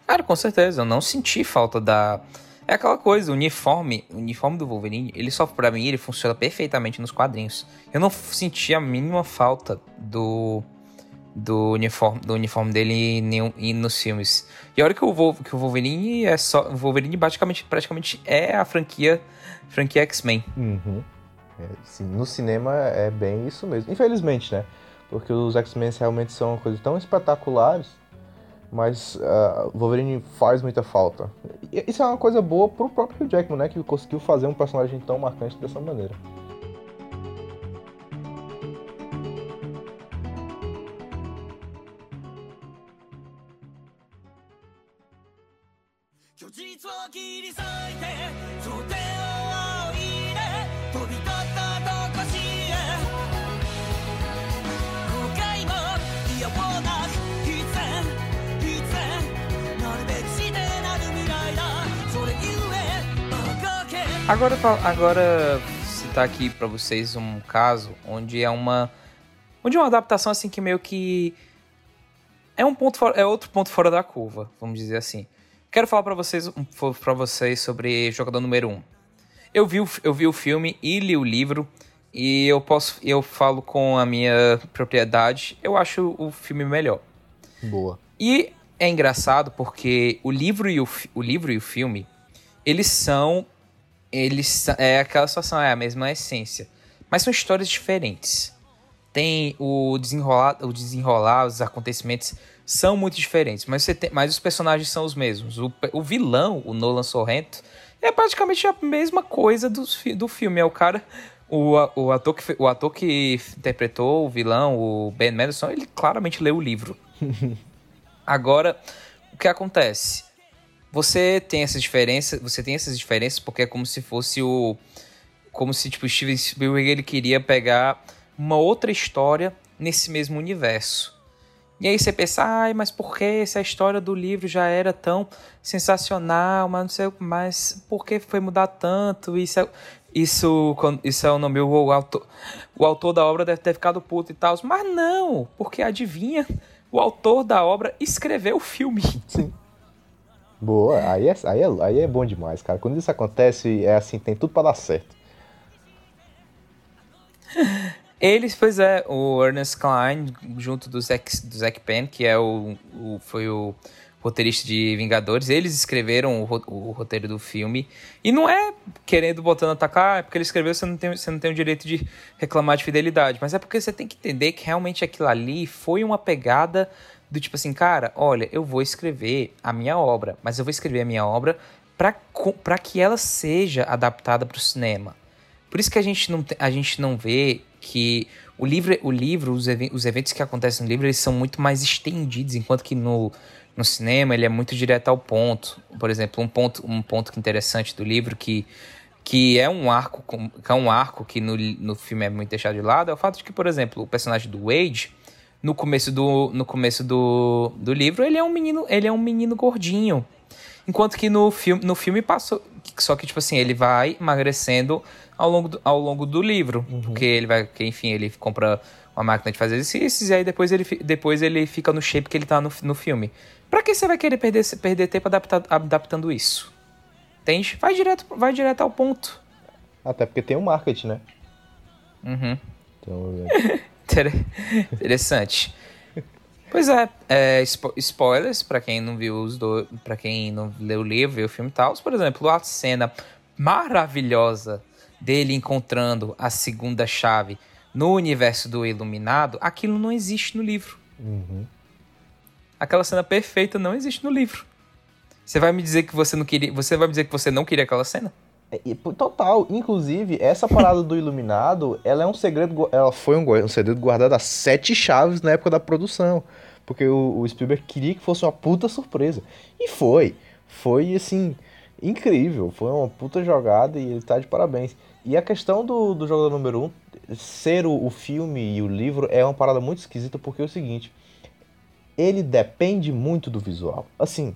D: Cara, com certeza, eu não senti falta da. É aquela coisa, o uniforme, o uniforme do Wolverine, ele só pra mim, ele funciona perfeitamente nos quadrinhos. Eu não senti a mínima falta do do uniforme, do uniforme dele nenhum- nos filmes. E olha que o, que o Wolverine é só, o Wolverine praticamente, praticamente é a franquia franquia X-Men.
C: Uhum. É, sim, no cinema é bem isso mesmo. Infelizmente, né? Porque os X-Men realmente são uma coisa tão espetaculares, mas o Wolverine faz muita falta. E isso é uma coisa boa pro próprio Jackman, né? Que conseguiu fazer um personagem tão marcante dessa maneira.
D: Agora, agora citar aqui pra vocês um caso onde é uma onde é uma adaptação assim que meio que é um ponto fora- é outro ponto fora da curva, vamos dizer assim. Quero falar pra vocês para vocês sobre jogador número 1. Um. Eu vi o, eu vi o filme e li o livro e eu posso eu falo com a minha propriedade, eu acho o filme melhor.
C: Boa.
D: E é engraçado porque o livro e o, o livro e o filme, eles são. Eles é aquela situação, é a mesma essência. Mas são histórias diferentes. Tem o desenrolar, o desenrolar, os acontecimentos são muito diferentes, mas, você tem, mas os personagens são os mesmos. O, o vilão, o Nolan Sorrento, é praticamente a mesma coisa do, do filme. É o cara. O, o, ator que, o ator que interpretou o vilão, o Ben Mendelsohn, ele claramente leu o livro. Agora, o que acontece? Você tem essas diferenças, você tem essas diferenças porque é como se fosse o como se tipo Steven Spielberg ele queria pegar uma outra história nesse mesmo universo. E aí você pensa, ai, mas por que se a história do livro já era tão sensacional, mas não sei, mas por que foi mudar tanto? Isso é, isso, isso é o nome, o autor, o autor da obra deve ter ficado puto e tal. Mas não, porque adivinha, o autor da obra escreveu o filme.
C: Sim. Boa, aí é, aí, é, aí é bom demais, cara. Quando isso acontece, é assim, tem tudo para dar certo.
D: Eles, pois é, o Ernest Klein, junto do Zack, do Zack Penn, que é o, o, foi o roteirista de Vingadores, eles escreveram o, o, roteiro do filme. E não é querendo botando atacar, é porque ele escreveu, você não, tem, você não tem o direito de reclamar de fidelidade. Mas é porque você tem que entender que realmente aquilo ali foi uma pegada do tipo assim, cara, olha, eu vou escrever a minha obra, mas eu vou escrever a minha obra para que ela seja adaptada para o cinema. Por isso que a gente não, a gente não vê que o livro, o livro os, ev os eventos que acontecem no livro, eles são muito mais estendidos, enquanto que no, no cinema ele é muito direto ao ponto. Por exemplo, um ponto, um ponto interessante do livro que, que é um arco que é um arco que no, no filme é muito deixado de lado é o fato de que, por exemplo, o personagem do Wade no começo do, no começo do, do livro ele é um menino ele é um menino gordinho enquanto que no filme no filme passou só que tipo assim ele vai emagrecendo ao longo do, ao longo do livro. Uhum. Porque ele vai, que, enfim, ele compra uma máquina de fazer exercícios e aí depois ele, depois ele fica no shape que ele tá no, no filme. Pra que você vai querer perder, perder tempo adapta, adaptando isso? Entende? Vai direto, vai direto ao ponto.
C: Até porque tem o um marketing, né?
D: Uhum. Então, é... Interessante. Pois é, é spo spoilers para quem não viu os dois, para quem não leu o livro, viu o filme e tal. Por exemplo, a cena maravilhosa dele encontrando a segunda chave no universo do Iluminado, aquilo não existe no livro.
C: Uhum.
D: Aquela cena perfeita não existe no livro. Você vai me dizer que você não queria. Você vai me dizer que você não queria aquela cena?
C: É, total. Inclusive, essa parada do Iluminado, ela é um segredo. Ela foi um, um segredo guardado a sete chaves na época da produção. Porque o, o Spielberg queria que fosse uma puta surpresa. E foi. Foi assim incrível. Foi uma puta jogada e ele tá de parabéns. E a questão do, do jogador número 1 um, ser o, o filme e o livro é uma parada muito esquisita porque é o seguinte: ele depende muito do visual. Assim,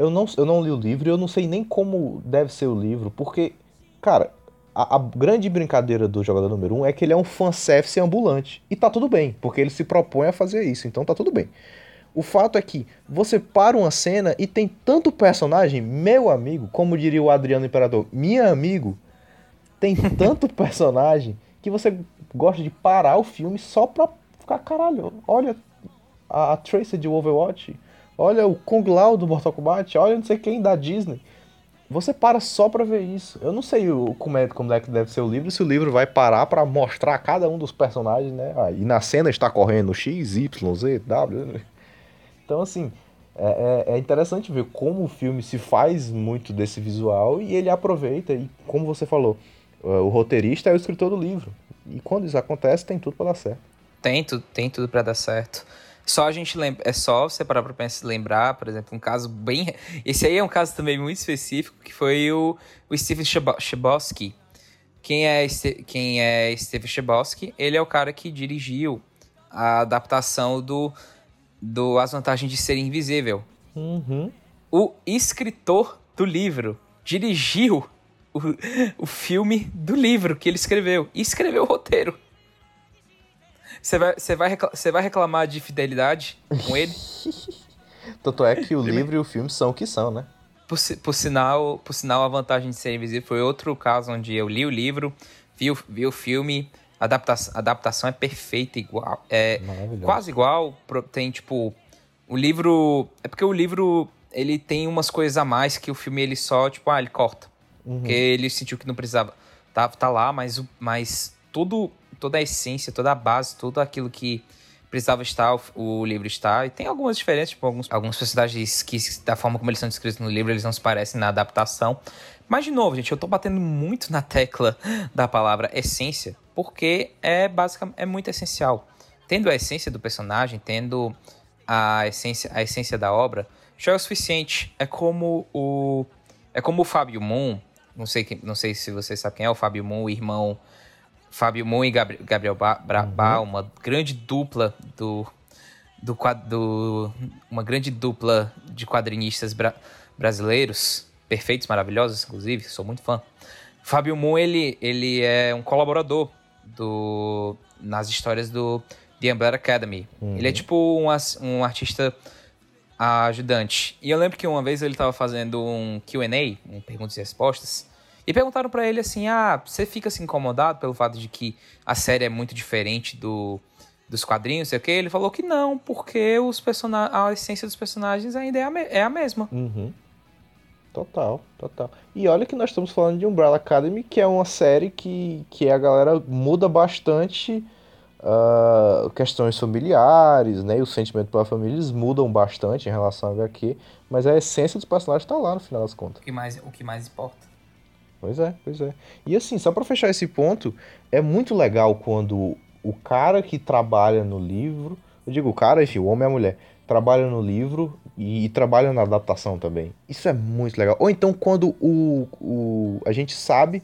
C: eu não, eu não li o livro e eu não sei nem como deve ser o livro, porque, cara, a, a, grande brincadeira do jogador número 1 um é que ele é um fanservice ambulante. E tá tudo bem, porque ele se propõe a fazer isso, então tá tudo bem. O fato é que você para uma cena e tem tanto personagem, meu amigo, como diria o Adriano Imperador, minha amigo, tem tanto personagem que você gosta de parar o filme só pra ficar, caralho, olha a, a Tracer de Overwatch, olha o Kung Lao do Mortal Kombat, olha não sei quem da Disney. Você para só pra ver isso. Eu não sei o, como, é, como é que deve ser o livro, se o livro vai parar para mostrar cada um dos personagens, né? Ah, e na cena está correndo X, Y, Z, W. Então, assim, é, é, é, interessante ver como o filme se faz muito desse visual e ele aproveita, e como você falou, o roteirista é o escritor do livro. E quando isso acontece, tem tudo para dar certo.
D: Tem tudo, tem tudo para dar certo. Só a gente lembra, é só você parar pra pensar, lembrar, por exemplo, um caso bem. Esse aí é um caso também muito específico, que foi o, o Steven Chbosky. Quem é, quem é Steven Chbosky? Ele é o cara que dirigiu a adaptação do do As Vantagens de Ser Invisível.
C: Uhum.
D: O escritor do livro dirigiu o, o filme do livro que ele escreveu e escreveu o roteiro. Você vai, você vai, você vai reclamar de fidelidade com ele?
C: Tanto é que o livro e o filme são o que são, né?
D: Por, por, sinal, por sinal, a vantagem de ser invisível foi outro caso onde eu li o livro, vi o, vi o filme, a adaptação, a adaptação é perfeita, igual. É quase igual. Tem, tipo. O livro. É porque o livro ele tem umas coisas a mais que o filme ele só, tipo, ah, ele corta. Uhum. Porque ele sentiu que não precisava. Tá, tá lá, mas, mas tudo, toda a essência, toda a base, tudo aquilo que precisava estar, o, livro está. E tem algumas diferenças, tipo, alguns, alguns personagens que, da forma como eles são descritos no livro, eles não se parecem na adaptação. Mas, de novo, gente, eu tô batendo muito na tecla da palavra essência, porque é basicamente é muito essencial. Tendo a essência do personagem, tendo a essência, a essência da obra, já é o suficiente. É como o é como o Fábio Moon não sei, não sei se você sabe quem é, o Fábio Moon, o irmão Fábio Moon e Gabriel, Gabriel ba uhum. uma grande dupla do, do, do, uma grande dupla de quadrinistas bra brasileiros, perfeitos, maravilhosos, inclusive, sou muito fã. Fábio Moon, ele, ele é um colaborador do, nas histórias do The Umbrella Academy. Uhum. Ele é tipo um, um artista ajudante. E eu lembro que uma vez ele estava fazendo um Q&A, um perguntas e respostas, e perguntaram para ele assim: "Ah, você fica se incomodado pelo fato de que a série é muito diferente do dos quadrinhos, sei o quê?" Ele falou que não, porque os person a essência dos personagens ainda é a, é a mesma.
C: Uhum. Total, total. E olha que nós estamos falando de Umbrella Academy, que é uma série que, que a galera muda bastante uh, questões familiares, né? E o sentimento pela família eles mudam bastante em relação ao HQ, mas a essência dos personagens está lá no final das contas.
D: O que mais, o que mais importa.
C: Pois é, pois é. E assim, só para fechar esse ponto, é muito legal quando o cara que trabalha no livro, eu digo o cara, enfim, o homem e a mulher, trabalha no livro e, e trabalha na adaptação também. Isso é muito legal. Ou então quando o, o, a gente sabe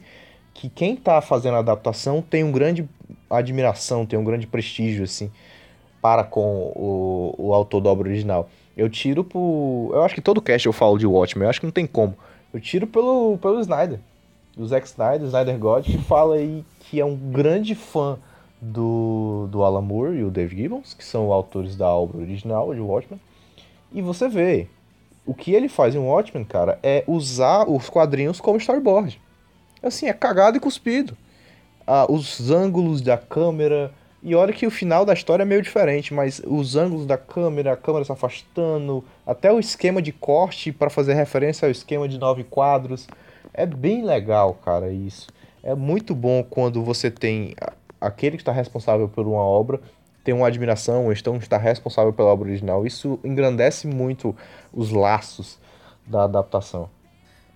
C: que quem está fazendo a adaptação tem um grande admiração, tem um grande prestígio, assim, para com o, o autor da obra original. Eu tiro por. Eu acho que todo cast eu falo de Watchmen, eu acho que não tem como. Eu tiro pelo, pelo Snyder, o Zack Snyder, o Snyder God, que fala aí que é um grande fã do, do Alan Moore e o Dave Gibbons, que são autores da obra original de Watchmen. E você vê, o que ele faz em Watchmen, cara, é usar os quadrinhos como storyboard. Assim, é cagado e cuspido. Ah, os ângulos da câmera. E olha que o final da história é meio diferente, mas os ângulos da câmera, a câmera se afastando, até o esquema de corte para fazer referência ao esquema de nove quadros. É bem legal, cara, isso. É muito bom quando você tem aquele que está responsável por uma obra tem uma admiração, então está responsável pela obra original. Isso engrandece muito os laços da adaptação.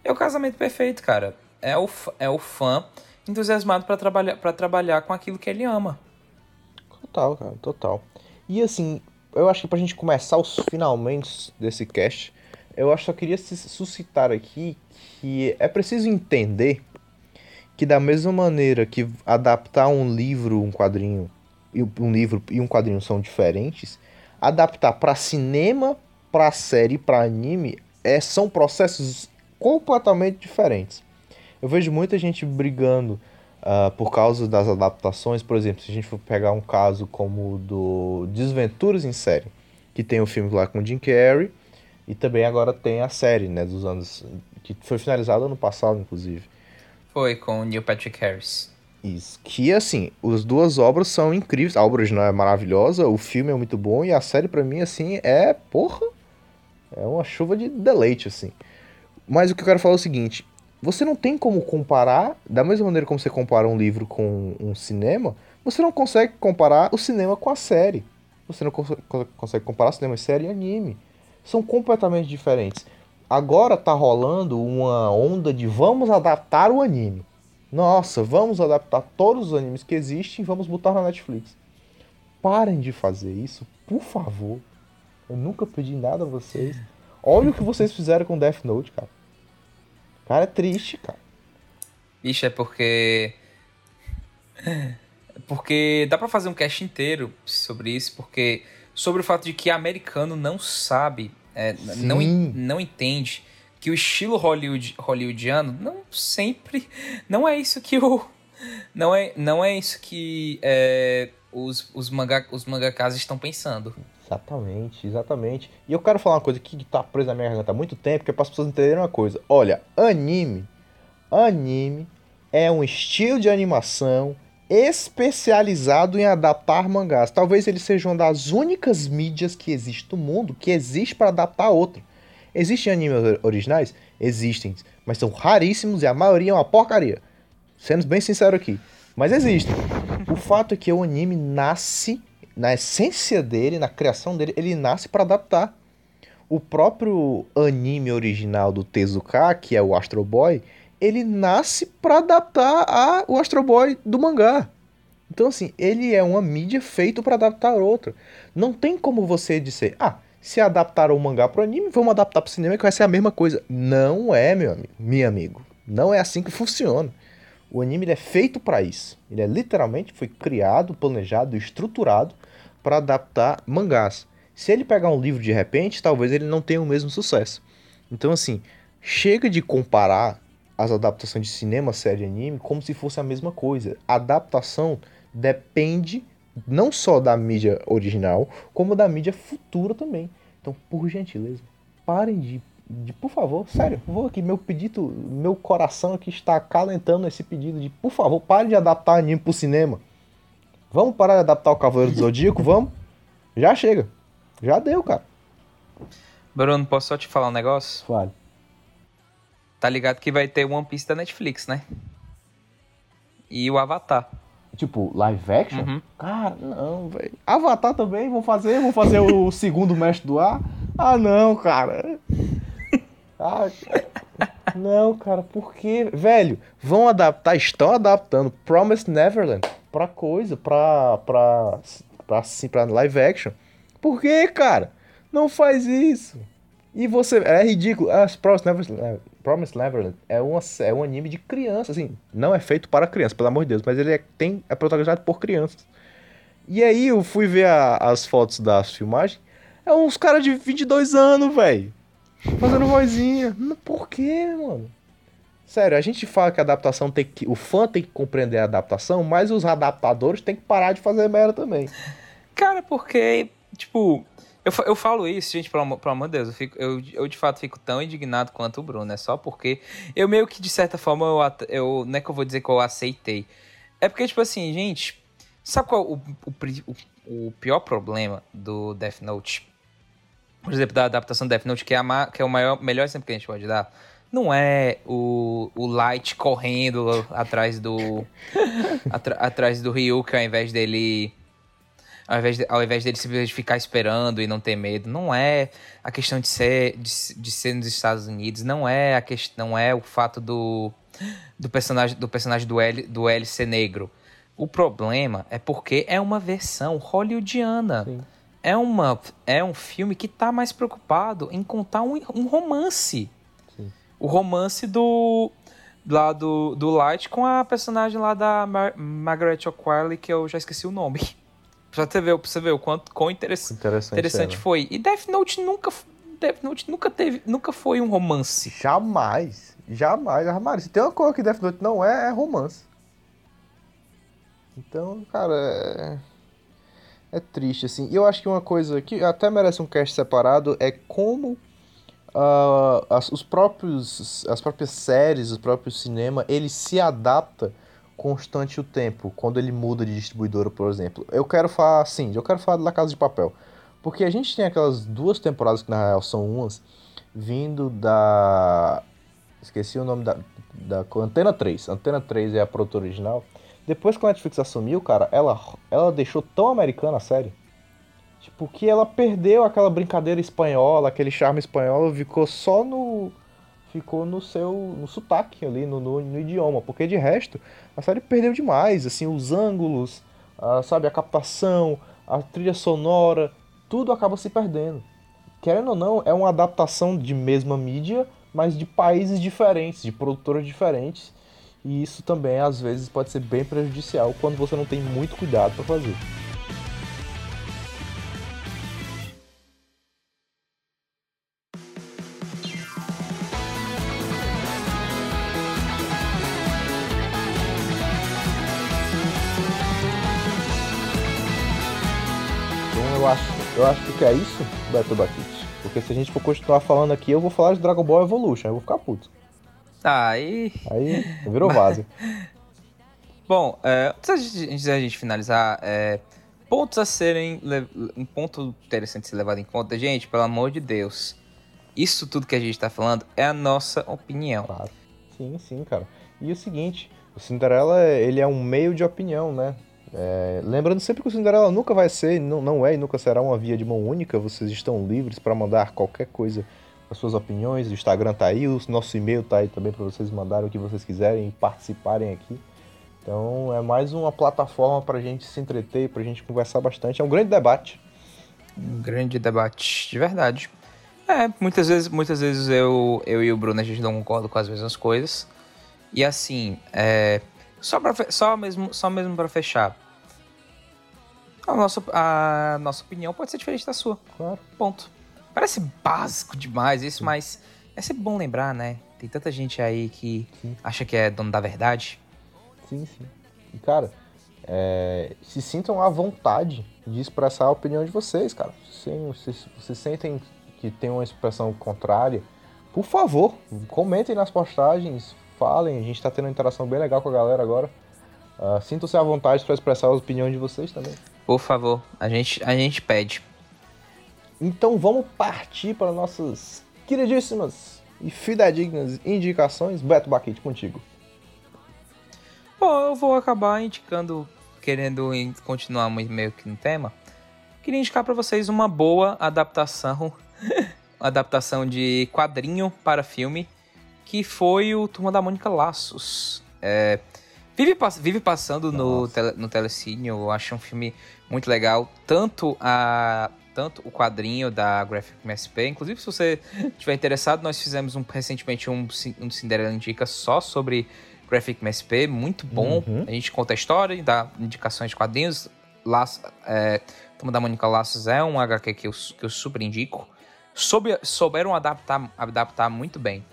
D: É o casamento perfeito, cara é o, é o fã entusiasmado para trabalhar, para trabalhar com aquilo que ele ama.
C: Total, cara, total. E assim, eu acho que pra gente começar os finalmente desse cast, eu acho que só queria suscitar aqui que é preciso entender que da mesma maneira que adaptar um livro, um quadrinho, um livro e um quadrinho são diferentes, adaptar para cinema, para série, para anime, é, são processos completamente diferentes. Eu vejo muita gente brigando uh, por causa das adaptações. Por exemplo, se a gente for pegar um caso como o do Desventuras em Série, que tem o filme lá com Jim Carrey, e também agora tem a série, né, dos anos... que foi finalizada ano passado, inclusive.
D: Foi, com o Neil Patrick Harris.
C: Isso. Que, assim, as duas obras são incríveis. A obra original é maravilhosa, o filme é muito bom, e a série, para mim, assim, é, porra, é uma chuva de deleite, assim. Mas o que eu quero falar é o seguinte, você não tem como comparar, da mesma maneira como você compara um livro com um cinema, você não consegue comparar o cinema com a série. Você não consegue comparar cinema, série e anime. São completamente diferentes. Agora tá rolando uma onda de vamos adaptar o anime. Nossa, vamos adaptar todos os animes que existem e vamos botar na Netflix. Parem de fazer isso, por favor. Eu nunca pedi nada a vocês. Olha o que vocês fizeram com Death Note, cara. Cara, é triste, cara.
D: Bicho, é porque. Porque dá para fazer um cast inteiro sobre isso, porque. Sobre o fato de que americano não sabe, é, não, não entende que o estilo Hollywood, hollywoodiano não sempre. Não é isso que o. Não é, não é isso que é, os, os, manga, os mangakas estão pensando.
C: Exatamente, exatamente. E eu quero falar uma coisa que tá presa na minha garganta há muito tempo, que é para as pessoas entenderem uma coisa. Olha, anime, anime é um estilo de animação especializado em adaptar mangás. Talvez ele seja uma das únicas mídias que existe no mundo que existe para adaptar outro. Existem animes originais? Existem, mas são raríssimos e a maioria é uma porcaria. Sendo bem sincero aqui. Mas existem. O fato é que o anime nasce na essência dele, na criação dele, ele nasce para adaptar. O próprio anime original do Tezuka, que é o Astro Boy, ele nasce para adaptar a, o Astro Boy do mangá. Então, assim, ele é uma mídia feita para adaptar outra. Não tem como você dizer, ah, se adaptaram o mangá pro anime, vamos adaptar pro cinema que vai ser a mesma coisa. Não é, meu amigo, meu amigo. Não é assim que funciona. O anime é feito para isso. Ele é literalmente foi criado, planejado, estruturado para adaptar mangás. Se ele pegar um livro de repente, talvez ele não tenha o mesmo sucesso. Então assim, chega de comparar as adaptações de cinema, série e anime como se fosse a mesma coisa. A adaptação depende não só da mídia original, como da mídia futura também. Então, por gentileza, parem de, de por favor, sério, vou aqui, meu pedido, meu coração aqui está acalentando esse pedido de, por favor, parem de adaptar anime pro cinema. Vamos parar de adaptar o Cavaleiro do Zodíaco? Vamos? Já chega. Já deu, cara.
D: Bruno, posso só te falar um negócio?
C: Fale.
D: Tá ligado que vai ter One Piece da Netflix, né? E o Avatar.
C: Tipo, live action?
D: Uhum.
C: Cara, não, velho. Avatar também, vão fazer, vão fazer o segundo mestre do ar. Ah, não, cara. Ah, não, cara, por quê? Velho, vão adaptar, estão adaptando Promised Neverland pra coisa, pra, pra, pra, assim, pra live action. Por quê, cara? Não faz isso. E você, é ridículo. As Promised Neverland, Promised Neverland é, uma, é um anime de criança, assim. Não é feito para criança, pelo amor de Deus, mas ele é, tem, é protagonizado por crianças. E aí eu fui ver a- as fotos das filmagens. É uns caras de 22 anos, velho. Fazendo vozinha. Por quê, mano? Sério, a gente fala que a adaptação tem que. O fã tem que compreender a adaptação, mas os adaptadores têm que parar de fazer merda também.
D: Cara, porque, tipo, eu, eu falo isso, gente, pelo pelo amor de Deus, eu, fico, eu, eu de fato fico tão indignado quanto o Bruno, é só porque eu meio que, de certa forma, eu, eu não é que eu vou dizer que eu aceitei. É porque, tipo assim, gente, sabe qual o, o, o, o pior problema do Death Note? Por exemplo, da adaptação do Death Note, que é, a que é o maior, melhor exemplo que a gente pode dar. Não é o, o Light correndo atrás do. atra- atrás do Ryuk, ao invés dele ao invés, de, ao invés dele simplesmente ficar esperando e não ter medo, não é a questão de ser, de, de ser nos Estados Unidos, não é a questão, não é o fato do, do personagem do personagem do L, do L ser negro. O problema é porque é uma versão hollywoodiana.
C: Sim.
D: É, uma, é um filme que tá mais preocupado em contar um, um romance.
C: Sim.
D: O romance do lá do, do Light com a personagem lá da Mar Margaret O'Quarley, que eu já esqueci o nome. Pra você ver, pra você ver o quanto quão interess
C: Interessante.
D: interessante
C: cena.
D: foi. E Death Note nunca Death Note nunca teve, nunca foi um romance.
C: Jamais. Jamais. Jamais. Se tem uma coisa que Death Note não é, é romance. Então, cara, é... é triste, assim. E eu acho que uma coisa que até merece um cast separado é como ah, as, os próprios, as próprias séries, os próprios cinema, ele se adapta constante o tempo, quando ele muda de distribuidora, por exemplo. Eu quero falar, sim, eu quero falar da Casa de Papel. Porque a gente tem aquelas duas temporadas que na real são umas, vindo da. Esqueci o nome da. da Antena 3. Antena 3 é a produtora original. Depois que a Netflix assumiu, cara, ela, ela deixou tão americana a série. Tipo, que ela perdeu aquela brincadeira espanhola, aquele charme espanhol, ficou só no. Ficou no seu. no sotaque ali, no, no, no idioma. Porque de resto, a série perdeu demais. Assim, os ângulos, a, sabe, a captação, a trilha sonora, tudo acaba se perdendo. Querendo ou não, é uma adaptação de mesma mídia, mas de países diferentes, de produtoras diferentes. E isso também, às vezes, pode ser bem prejudicial quando você não tem muito cuidado para fazer. Eu acho, que é isso, Beto Batiste. Porque se a gente for continuar falando aqui, eu vou falar de Dragon Ball Evolution, eu vou ficar puto.
D: Ah, e.
C: Aí virou vaso.
D: Bom, é, antes da gente finalizar, é, pontos a serem. Um ponto interessante a ser levado em conta, gente, pelo amor de Deus. Isso tudo que a gente tá falando é a nossa opinião.
C: Claro. Sim, sim, cara. E o seguinte, o Cinderela, ele é um meio de opinião, né? É, lembrando sempre que o Cinderela nunca vai ser, não, não é e nunca será uma via de mão única. Vocês estão livres para mandar qualquer coisa, as suas opiniões. O Instagram tá aí, o nosso e-mail tá aí também para vocês mandarem o que vocês quiserem e participarem aqui. Então é mais uma plataforma para a gente se entreter, para a gente conversar bastante. É um grande debate.
D: Um grande debate, de verdade. É, muitas vezes, muitas vezes eu, eu e o Bruno a gente não concorda com as mesmas coisas. E assim, é, só, pra, só mesmo, só mesmo para fechar. A nossa, a nossa opinião pode ser diferente da sua.
C: Claro.
D: Ponto. Parece básico demais isso, mas é sempre bom lembrar, né? Tem tanta gente aí que
C: Sim.
D: acha que é dono da verdade.
C: Sim, sim. E, cara, é, se sintam à vontade de expressar a opinião de vocês, cara. Se vocês, vocês sentem que tem uma expressão contrária, por favor, comentem nas postagens, falem. A gente tá tendo uma interação bem legal com a galera agora. Ah, Sintam-se à vontade para expressar a opinião de vocês também.
D: Por favor, a gente, a gente pede.
C: Então vamos partir para nossas queridíssimas e fidedignas indicações. Beto Baquete, contigo.
D: Bom, eu vou acabar indicando, querendo in- continuar meio que no tema. Queria indicar pra vocês uma boa adaptação, adaptação de quadrinho para filme, que foi o Turma da Mônica Laços. É, vive, vive passando no, tele, no Telecine, eu acho um filme muito legal. Tanto a tanto o quadrinho da Graphic MSP, inclusive se você estiver interessado, nós fizemos um, recentemente um, um Cinderela Indica só sobre Graphic MSP, muito bom.
C: Uhum.
D: A gente conta a história, dá indicações de quadrinhos. Laço, é, Turma da Mônica Laços é um HQ que eu, que eu super indico. Soube, souberam adaptar, adaptar muito bem.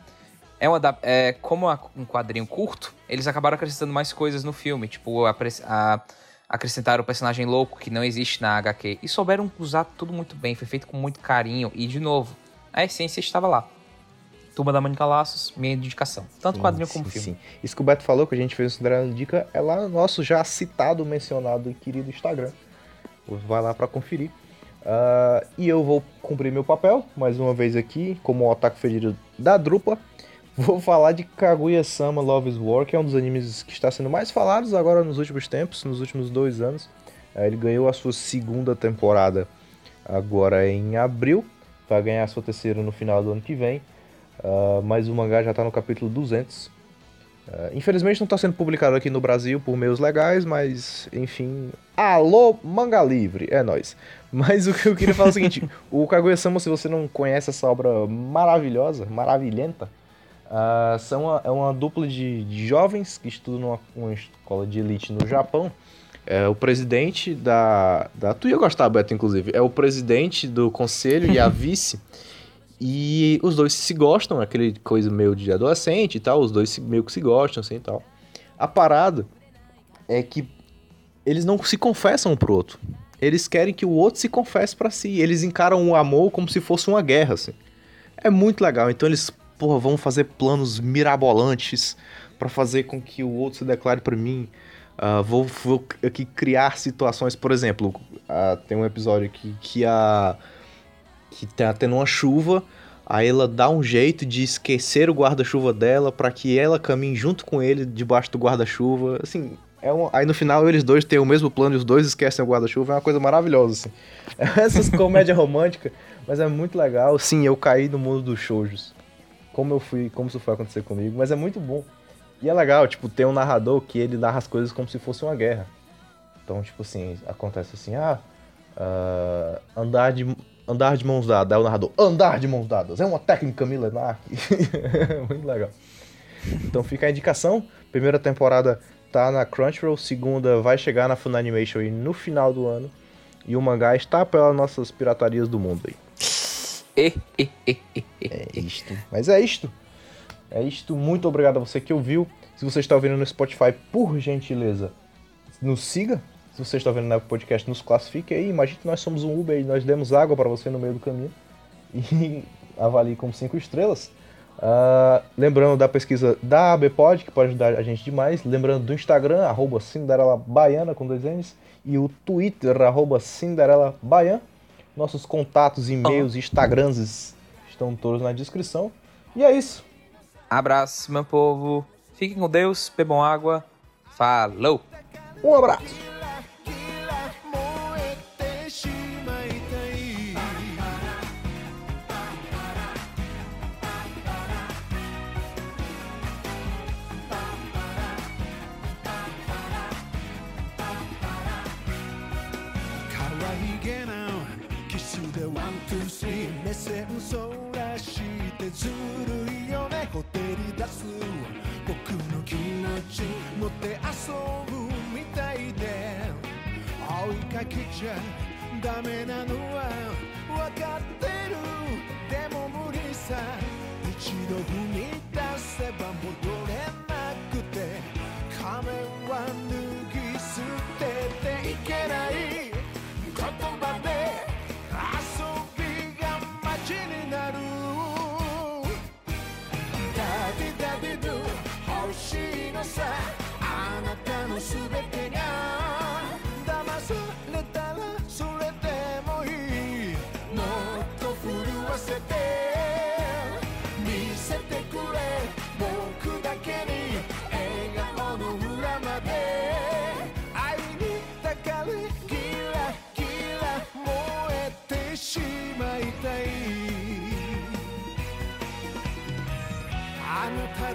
D: É, um adap- é como a- um quadrinho curto, eles acabaram acrescentando mais coisas no filme. Tipo, apre- a- acrescentaram o personagem louco que não existe na HQ. E souberam usar tudo muito bem, foi feito com muito carinho. E, de novo, a essência estava lá. Turma da Mônica Laços, minha indicação. Tanto
C: Sim,
D: quadrinho como
C: sim,
D: filme.
C: sim. Isso que o Beto falou, que a gente fez o Cinderela Indica, é lá no nosso já citado, mencionado e querido Instagram. Vai lá pra conferir. Ah, e eu vou cumprir meu papel, mais uma vez aqui, como o otaku fedido da Drupa. Vou falar de Kaguya-sama Love is War, que é um dos animes que está sendo mais falados agora nos últimos tempos, nos últimos dois anos. Ah, ele ganhou a sua segunda temporada agora em abril, vai ganhar a sua terceira no final do ano que vem. Ah, mas o mangá já está no capítulo 200. Ah, infelizmente não está sendo publicado aqui no Brasil por meios legais, mas enfim. Alô, manga livre, é nóis. Mas o que eu queria falar é o seguinte: o Kaguya-sama, se você não conhece essa obra maravilhosa, maravilhenta, ah, são uma, é uma dupla de, de jovens que estudam numa uma escola de elite no Japão. É, o presidente da, da. Tu ia gostar, Beto, inclusive. É o presidente do conselho e a vice. E os dois se gostam, aquele coisa meio de adolescente e tal, os dois se- meio que se gostam, assim e tal. A parada é que eles não se confessam um pro outro. Eles querem que o outro se confesse pra si. Eles encaram o amor como se fosse uma guerra, assim. É muito legal. Então eles, porra, vão fazer planos mirabolantes pra fazer com que o outro se declare pra mim. Ah, vou, vou aqui criar situações, por exemplo, ah, tem um episódio aqui que a que tá tendo uma chuva, aí ela dá um jeito de esquecer o guarda-chuva dela pra que ela caminhe junto com ele debaixo do guarda-chuva. Assim, é um... aí no final eles dois têm o mesmo plano e os dois esquecem o guarda-chuva, é uma coisa maravilhosa, assim. Essas comédia romântica, mas é muito legal. Sim, eu caí no mundo dos shoujos. Como eu fui, como isso foi acontecer comigo, mas é muito bom. E é legal, tipo, tem um narrador que ele narra as coisas como se fosse uma guerra. Então, tipo assim, acontece assim, ah, ah, andar de andar de mãos dadas, aí o narrador, andar de mãos dadas, é uma técnica milenar. Muito legal. Então fica a indicação, primeira temporada tá na Crunchyroll, segunda vai chegar na Funimation aí no final do ano. E o mangá está pelas nossas piratarias do mundo aí.
D: E, e, e.
C: É isto. Mas é isto. É isto. Muito obrigado a você que ouviu. Se você está ouvindo no Spotify, por gentileza, nos siga. Se você está ouvindo no Podcast, nos classifique aí. Imagine que nós somos um Uber e nós demos água para você no meio do caminho. E avalie como 5 estrelas. Ah, lembrando da pesquisa da ABPod, que pode ajudar a gente demais. Lembrando do Instagram, arroba Cinderela Baiana com dois N's. E o Twitter, arroba Cinderela Baiana. Nossos contatos, e-mails, Instagrams estão todos na descrição. E é isso.
D: Abraço, meu povo. Fiquem com Deus, bebam água. Falou!
C: Um abraço.
B: だ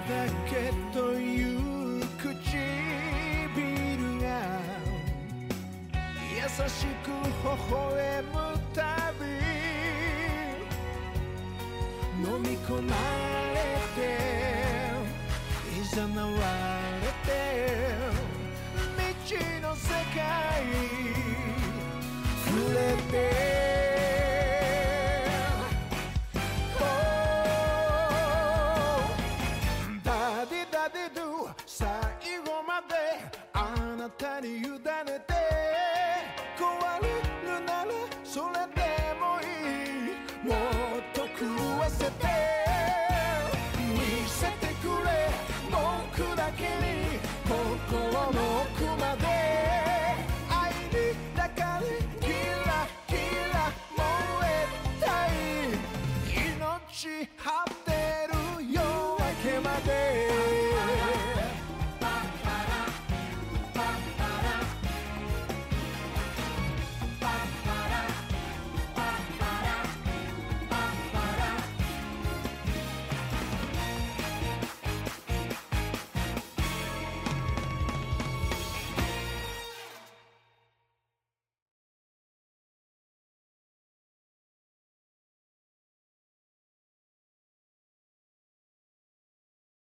B: けという唇が優しく微笑むたび飲み込まれていざなわれて未知の世界触れて do you